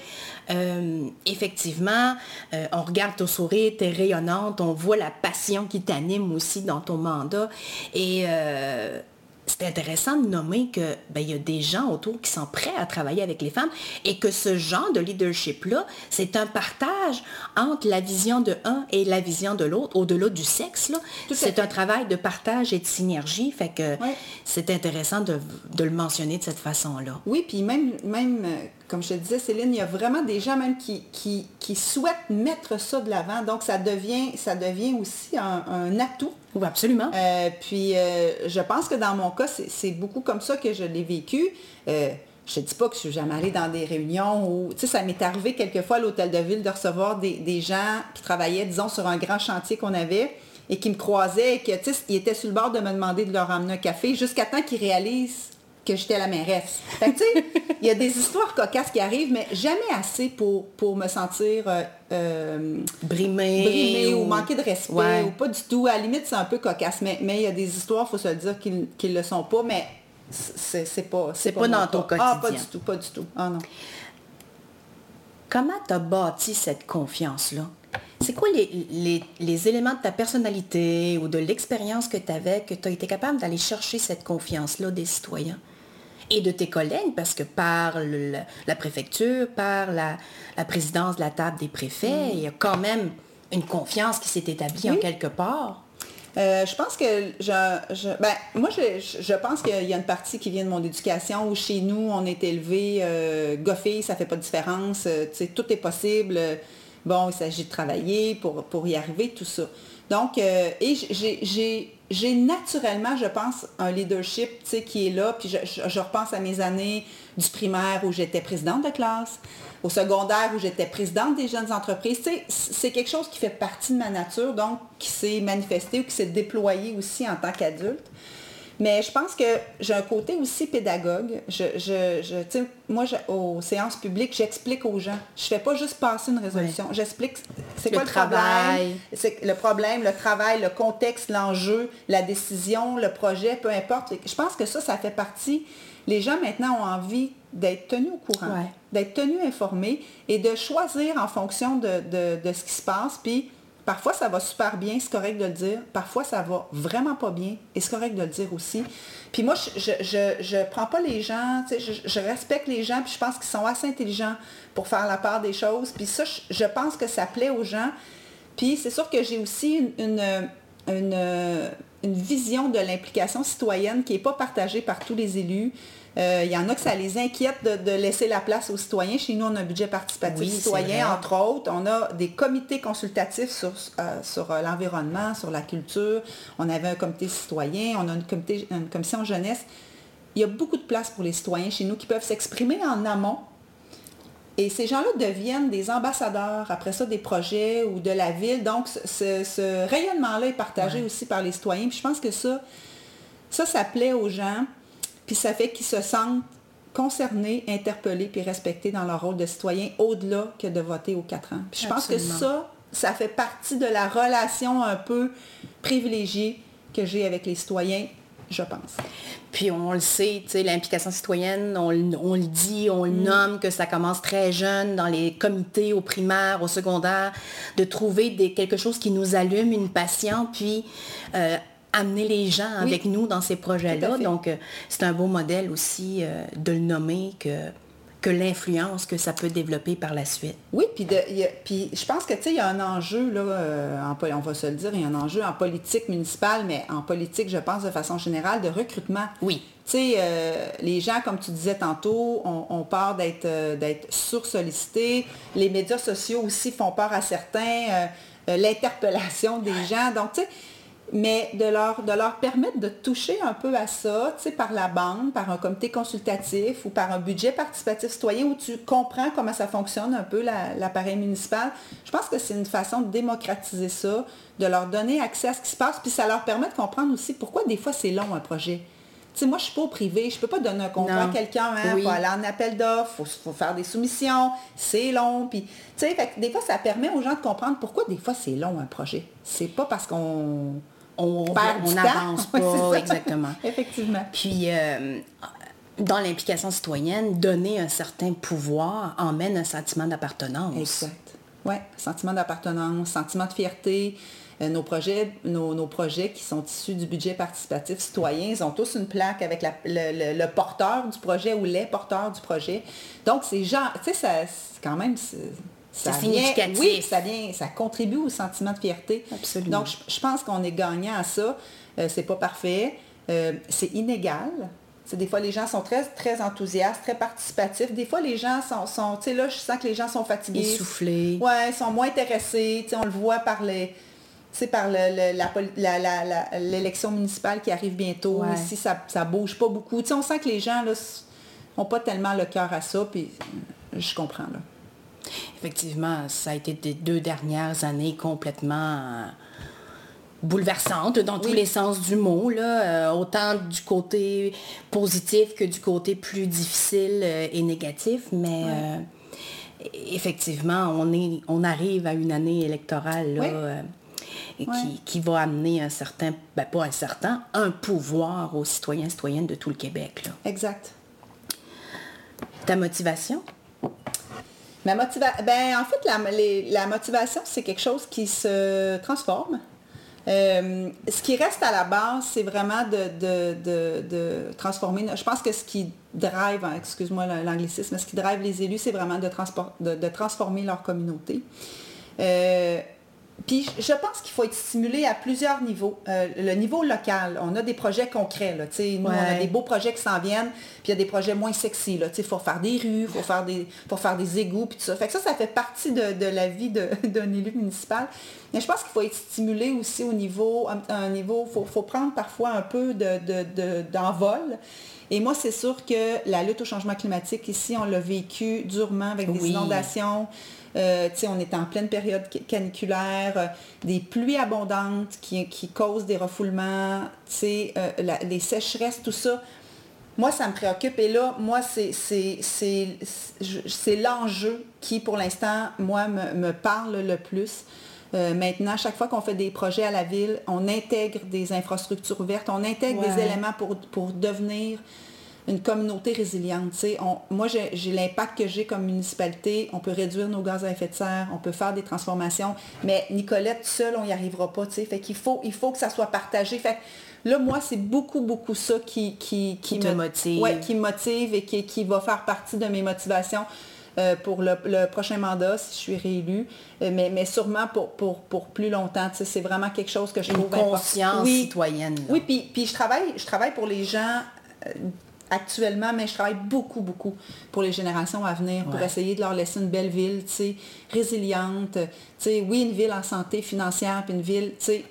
euh, effectivement, euh, on regarde ton sourire, es rayonnante, on voit la passion qui t'anime aussi dans ton mandat. Euh, c'est intéressant de nommer que ben, il y a des gens autour qui sont prêts à travailler avec les femmes et que ce genre de leadership-là, c'est un partage entre la vision de un et la vision de l'autre, au-delà du sexe. C'est un travail de partage et de synergie. Fait que c'est intéressant de, le mentionner de cette façon-là. Oui, puis même, même, euh, comme je te disais, Céline, il y a vraiment des gens même qui, qui, souhaitent mettre ça de l'avant. Donc ça devient, ça devient aussi un atout oui, absolument. Euh, puis euh, je pense que dans mon cas, c'est beaucoup comme ça que je l'ai vécu. Euh, je ne dis pas que je suis jamais allée dans des réunions où, tu sais, ça m'est arrivé quelquefois à l'hôtel de ville de recevoir des, gens qui travaillaient, disons, sur un grand chantier qu'on avait et qui me croisaient et que, étaient sur le bord de me demander de leur amener un café jusqu'à temps qu'ils réalisent que j'étais la mairesse. Fait tu sais, (laughs) il y a des histoires cocasses qui arrivent, mais jamais assez pour, pour me sentir euh, euh brimée, ou... manquer de respect, ou pas du tout. À la limite, c'est un peu cocasse, mais, mais il y a des histoires, il faut se le dire, qu'ils ne le sont pas, mais c'est pas... C'est pas, dans ton quotidien. Ah, pas du tout, pas du tout. Ah non. Comment tu as bâti cette confiance-là? C'est quoi les, les, éléments de ta personnalité ou de l'expérience que tu avais que tu as été capable d'aller chercher cette confiance-là des citoyens? Et de tes collègues, parce que par la préfecture, par la, présidence de la table des préfets, mm. il y a quand même une confiance qui s'est établie en quelque part. Euh, je pense que je, ben, moi je, pense qu'il y a une partie qui vient de mon éducation où chez nous on est élevé euh, goffé, ça fait pas de différence, euh, tout est possible. Bon, il s'agit de travailler pour, pour y arriver, tout ça. Donc, euh, et j'ai naturellement, je pense, un leadership qui est là. Puis je, repense à mes années du primaire où j'étais présidente de classe, au secondaire où j'étais présidente des jeunes entreprises. C'est quelque chose qui fait partie de ma nature, donc qui s'est manifesté ou qui s'est déployé aussi en tant qu'adulte. Mais je pense que j'ai un côté aussi pédagogue. Je, je, je moi, aux séances publiques, j'explique aux gens. Je fais pas juste passer une résolution. J'explique c'est quoi le, travail. C'est le problème, le travail, le contexte, l'enjeu, la décision, le projet, peu importe. Je pense que ça, ça fait partie. Les gens maintenant ont envie d'être tenus au courant, d'être tenus informés et de choisir en fonction de, de, de ce qui se passe. Puis Parfois, ça va super bien, c'est correct de le dire. Parfois, ça va vraiment pas bien, et c'est correct de le dire aussi. Puis moi, je je, prends pas les gens, je, je, respecte les gens, puis je pense qu'ils sont assez intelligents pour faire la part des choses. Puis ça, je, pense que ça plaît aux gens. Puis c'est sûr que j'ai aussi une, une, une vision de l'implication citoyenne qui n'est pas partagée par tous les élus. Euh, il y en a que ça les inquiète de, laisser la place aux citoyens. Chez nous, on a un budget participatif citoyen, entre autres. On a des comités consultatifs sur, euh, sur euh, l'environnement, sur la culture. On avait un comité citoyen, on a une, comité, une commission jeunesse. Il y a beaucoup de place pour les citoyens chez nous qui peuvent s'exprimer en amont. Et ces gens-là deviennent des ambassadeurs, après ça, des projets ou de la ville. Donc, ce, rayonnement-là est partagé aussi par les citoyens. Puis je pense que ça, ça, ça plaît aux gens. Puis ça fait qu'ils se sentent concernés, interpellés, puis respectés dans leur rôle de citoyen au-delà que de voter aux quatre ans. Puis je pense que ça, ça fait partie de la relation un peu privilégiée que j'ai avec les citoyens, je pense. Puis on le sait, l'implication citoyenne, on, le dit, on le mm. nomme, que ça commence très jeune dans les comités, au primaire, au secondaire, de trouver des, quelque chose qui nous allume, une passion, puis euh, amener les gens avec nous dans ces projets-là. Donc, euh, c'est un beau modèle aussi euh, de le nommer que que l'influence que ça peut développer par la suite. Oui, puis, je pense que, tu sais, il y a un enjeu, là, euh, on va se le dire, il y a un enjeu en politique municipale, mais en politique, je pense, de façon générale, de recrutement. Oui. Tu sais, les gens, comme tu disais tantôt, ont, peur d'être d'être sursollicités. Les médias sociaux aussi font peur à certains. L'interpellation des gens. Donc, tu sais, mais de leur, de leur permettre de toucher un peu à ça, tu sais, par la bande, par un comité consultatif ou par un budget participatif citoyen où tu comprends comment ça fonctionne un peu l'appareil municipal. Je pense que c'est une façon de démocratiser ça, de leur donner accès à ce qui se passe, puis ça leur permet de comprendre aussi pourquoi des fois c'est long un projet. Tu sais, moi, je suis pas au privé, je peux pas donner un contrat à quelqu'un, hein, faut aller en appel d'offres, il faut, faire des soumissions, c'est long, puis, tu sais, des fois, ça permet aux gens de comprendre pourquoi des fois c'est long un projet. C'est pas parce qu'on on n'avance (laughs) pas, exactement. (laughs) Effectivement. Puis, euh, dans l'implication citoyenne, donner un certain pouvoir emmène un sentiment d'appartenance. Exact. Oui, sentiment d'appartenance, sentiment de fierté. Euh, nos, projets, nos, projets qui sont issus du budget participatif citoyen, ils ont tous une plaque avec le, porteur du projet ou les porteurs du projet. Donc, c'est genre, tu sais, c'est quand même c'est significatif. oui, ça, vient, ça contribue au sentiment de fierté. Absolument. Donc, je, pense qu'on est gagnant à ça. Euh, c'est pas parfait. Euh, c'est inégal. Des fois, les gens sont très, très enthousiastes, très participatifs. Des fois, les gens sont, sont tu sais, là, je sens que les gens sont fatigués. Essoufflés. Ouais, sont moins intéressés. Tu sais, on le voit par les, par l'élection municipale qui arrive bientôt. Ici, ça, ça bouge pas beaucoup. Tu sais, on sent que les gens, là, n'ont pas tellement le cœur à ça, puis je comprends, là. Effectivement, ça a été des deux dernières années complètement euh, bouleversantes dans tous les sens du mot, là, euh, autant du côté positif que du côté plus difficile euh, et négatif, mais effectivement, on, est, on arrive à une année électorale qui, va amener un certain, ben pas un certain, un pouvoir aux citoyens et citoyennes de tout le Québec. Là. Exact. Ta motivation? Motivation, ben, en fait, la, motivation, c'est quelque chose qui se transforme. Euh, ce qui reste à la base, c'est vraiment de, transformer. Je pense que ce qui drive, hein, excuse-moi l'anglicisme, ce qui drive les élus, c'est vraiment de, de, transformer leur communauté. Euh, puis je pense qu'il faut être stimulé à plusieurs niveaux. Euh, le niveau local, on a des projets concrets. Là, nous, on a des beaux projets qui s'en viennent, puis il y a des projets moins sexy. Il faut faire des rues, il faut faire des, faut faire des égouts, puis tout ça. Fait que ça, ça fait partie de, la vie (laughs) d'un élu municipal. Mais je pense qu'il faut être stimulé aussi au niveau, un, niveau, il faut, prendre parfois un peu d'envol. De, et moi, c'est sûr que la lutte au changement climatique, ici, on l'a vécu durement avec des inondations. Euh, on est en pleine période caniculaire, euh, des pluies abondantes qui, causent des refoulements, euh, les sécheresses, tout ça. Moi, ça me préoccupe. Et là, moi, c'est l'enjeu qui, pour l'instant, moi, me, parle le plus. Euh, maintenant, chaque fois qu'on fait des projets à la ville, on intègre des infrastructures ouvertes, on intègre des éléments pour, pour devenir une communauté résiliente. moi, j'ai l'impact que j'ai comme municipalité. On peut réduire nos gaz à effet de serre, on peut faire des transformations, mais Nicolette, seule, on n'y arrivera pas. Fait qu'il faut, il faut que ça soit partagé. Fait là, moi, c'est beaucoup, beaucoup ça qui, qui, qui, me motive. qui me motive et qui, qui va faire partie de mes motivations. Euh, pour le, prochain mandat si je suis réélue, euh, mais, mais sûrement pour, pour, pour plus longtemps. C'est vraiment quelque chose que je trouve Une conscience citoyenne. Oui, puis, puis je, travaille, je travaille pour les gens euh, actuellement, mais je travaille beaucoup, beaucoup pour les générations à venir, pour essayer de leur laisser une belle ville, tu sais, résiliente, tu sais, oui, une ville en santé financière, puis une ville, tu sais,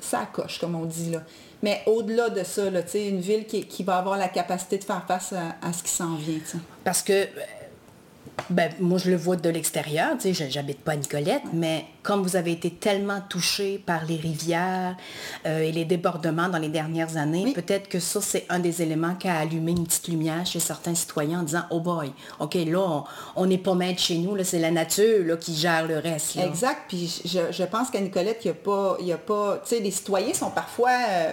ça coche, comme on dit, là. Mais au-delà de ça, là, tu sais, une ville qui, qui, va avoir la capacité de faire face à, à ce qui s'en vient, tu sais. Parce que ben, moi, je le vois de l'extérieur, tu sais, j'habite pas à Nicolette, mais comme vous avez été tellement touché par les rivières euh, et les débordements dans les dernières années, peut-être que ça, c'est un des éléments qui a allumé une petite lumière chez certains citoyens en disant, oh boy, OK, là, on n'est pas maître chez nous, c'est la nature là, qui gère le reste. Exact, puis je, pense qu'à Nicolette, il n'y a pas, il y a pas, tu sais, les citoyens sont parfois... Euh,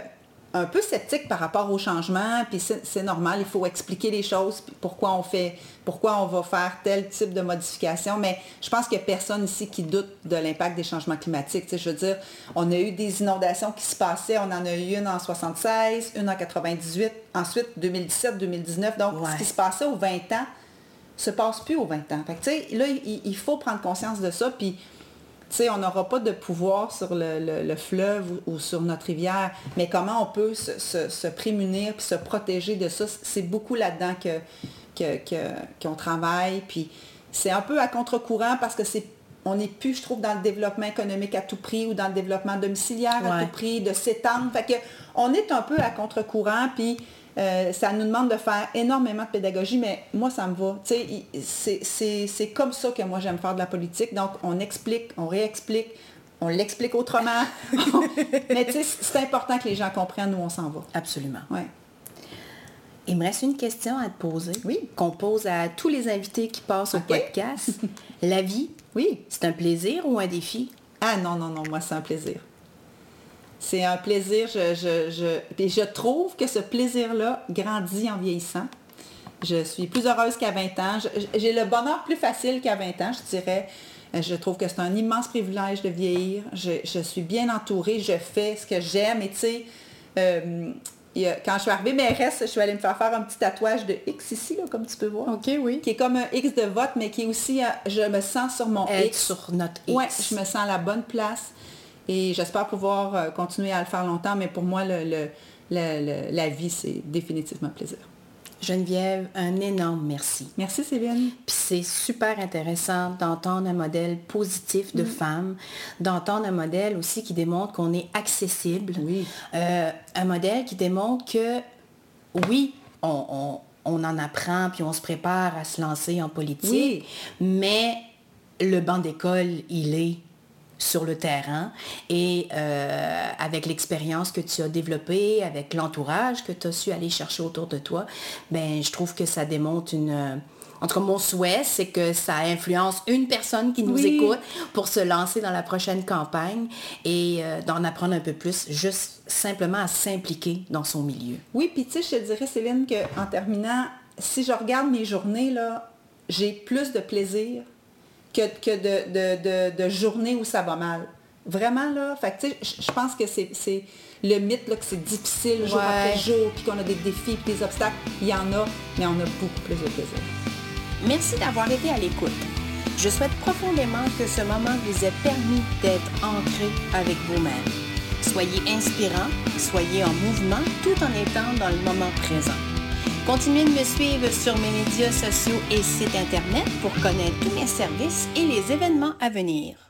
un peu sceptique par rapport au changement, puis c'est normal, il faut expliquer les choses, pourquoi on fait, pourquoi on va faire tel type de modification, mais je pense qu'il n'y a personne ici qui doute de l'impact des changements climatiques. je veux dire, on a eu des inondations qui se passaient, on en a eu une en 76, une en 98, ensuite 2017, 2019, donc ce qui se passait aux 20 ans se passe plus aux 20 ans. Fait là, il, faut prendre conscience de ça, puis on n'aura pas de pouvoir sur le, fleuve ou, sur notre rivière, mais comment on peut se, prémunir puis se protéger de ça, c'est beaucoup là-dedans qu'on travaille. Puis c'est un peu à contre-courant parce que c'est on n'est plus, je trouve, dans le développement économique à tout prix ou dans le développement domiciliaire à tout prix, de s'étendre. Fait que on est un peu à contre-courant, puis euh, ça nous demande de faire énormément de pédagogie, mais moi, ça me va. C'est comme ça que moi, j'aime faire de la politique. Donc, on explique, on réexplique, on l'explique autrement. (laughs) mais c'est important que les gens comprennent où on s'en va. Absolument. Ouais. Il me reste une question à te poser. Oui. Qu'on pose à tous les invités qui passent au podcast. (laughs) la vie, oui. c'est un plaisir ou un défi? Ah non, non, non, moi, c'est un plaisir. C'est un plaisir. Je, je, et je trouve que ce plaisir-là grandit en vieillissant. Je suis plus heureuse qu'à 20 ans. J'ai le bonheur plus facile qu'à 20 ans, je dirais. Je trouve que c'est un immense privilège de vieillir. Je, suis bien entourée. Je fais ce que j'aime. Et tu sais, euh, quand je suis arrivée mairesse, je suis allée me faire faire un petit tatouage de X ici, là, comme tu peux voir. OK, oui. Qui est comme un X de vote, mais qui est aussi, je me sens sur mon X. sur notre X. Oui, je me sens à la bonne place. Et j'espère pouvoir euh, continuer à le faire longtemps, mais pour moi, le, la vie, c'est définitivement plaisir. Geneviève, un énorme merci. Merci Céline. Puis c'est super intéressant d'entendre un modèle positif de mm. femme, d'entendre un modèle aussi qui démontre qu'on est accessible. Oui. Euh, un modèle qui démontre que oui, on, on, en apprend puis on se prépare à se lancer en politique, mais le banc d'école, il est sur le terrain et euh, avec l'expérience que tu as développée, avec l'entourage que tu as su aller chercher autour de toi, ben, je trouve que ça démontre une... Euh, en tout cas, mon souhait, c'est que ça influence une personne qui nous écoute pour se lancer dans la prochaine campagne et euh, d'en apprendre un peu plus, juste simplement à s'impliquer dans son milieu. Oui, puis tu sais, je te dirais, Céline, qu'en terminant, si je regarde mes journées, là, j'ai plus de plaisir que, de, de, journées où ça va mal. Vraiment, là, fait je pense que c'est le mythe là, que c'est difficile jour après jour, puis qu'on a des défis, puis des obstacles. Il y en a, mais on a beaucoup plus de plaisir. Merci d'avoir été à l'écoute. Je souhaite profondément que ce moment vous ait permis d'être ancré avec vous-même. Soyez inspirant, soyez en mouvement tout en étant dans le moment présent. Continuez de me suivre sur mes médias sociaux et sites Internet pour connaître tous mes services et les événements à venir.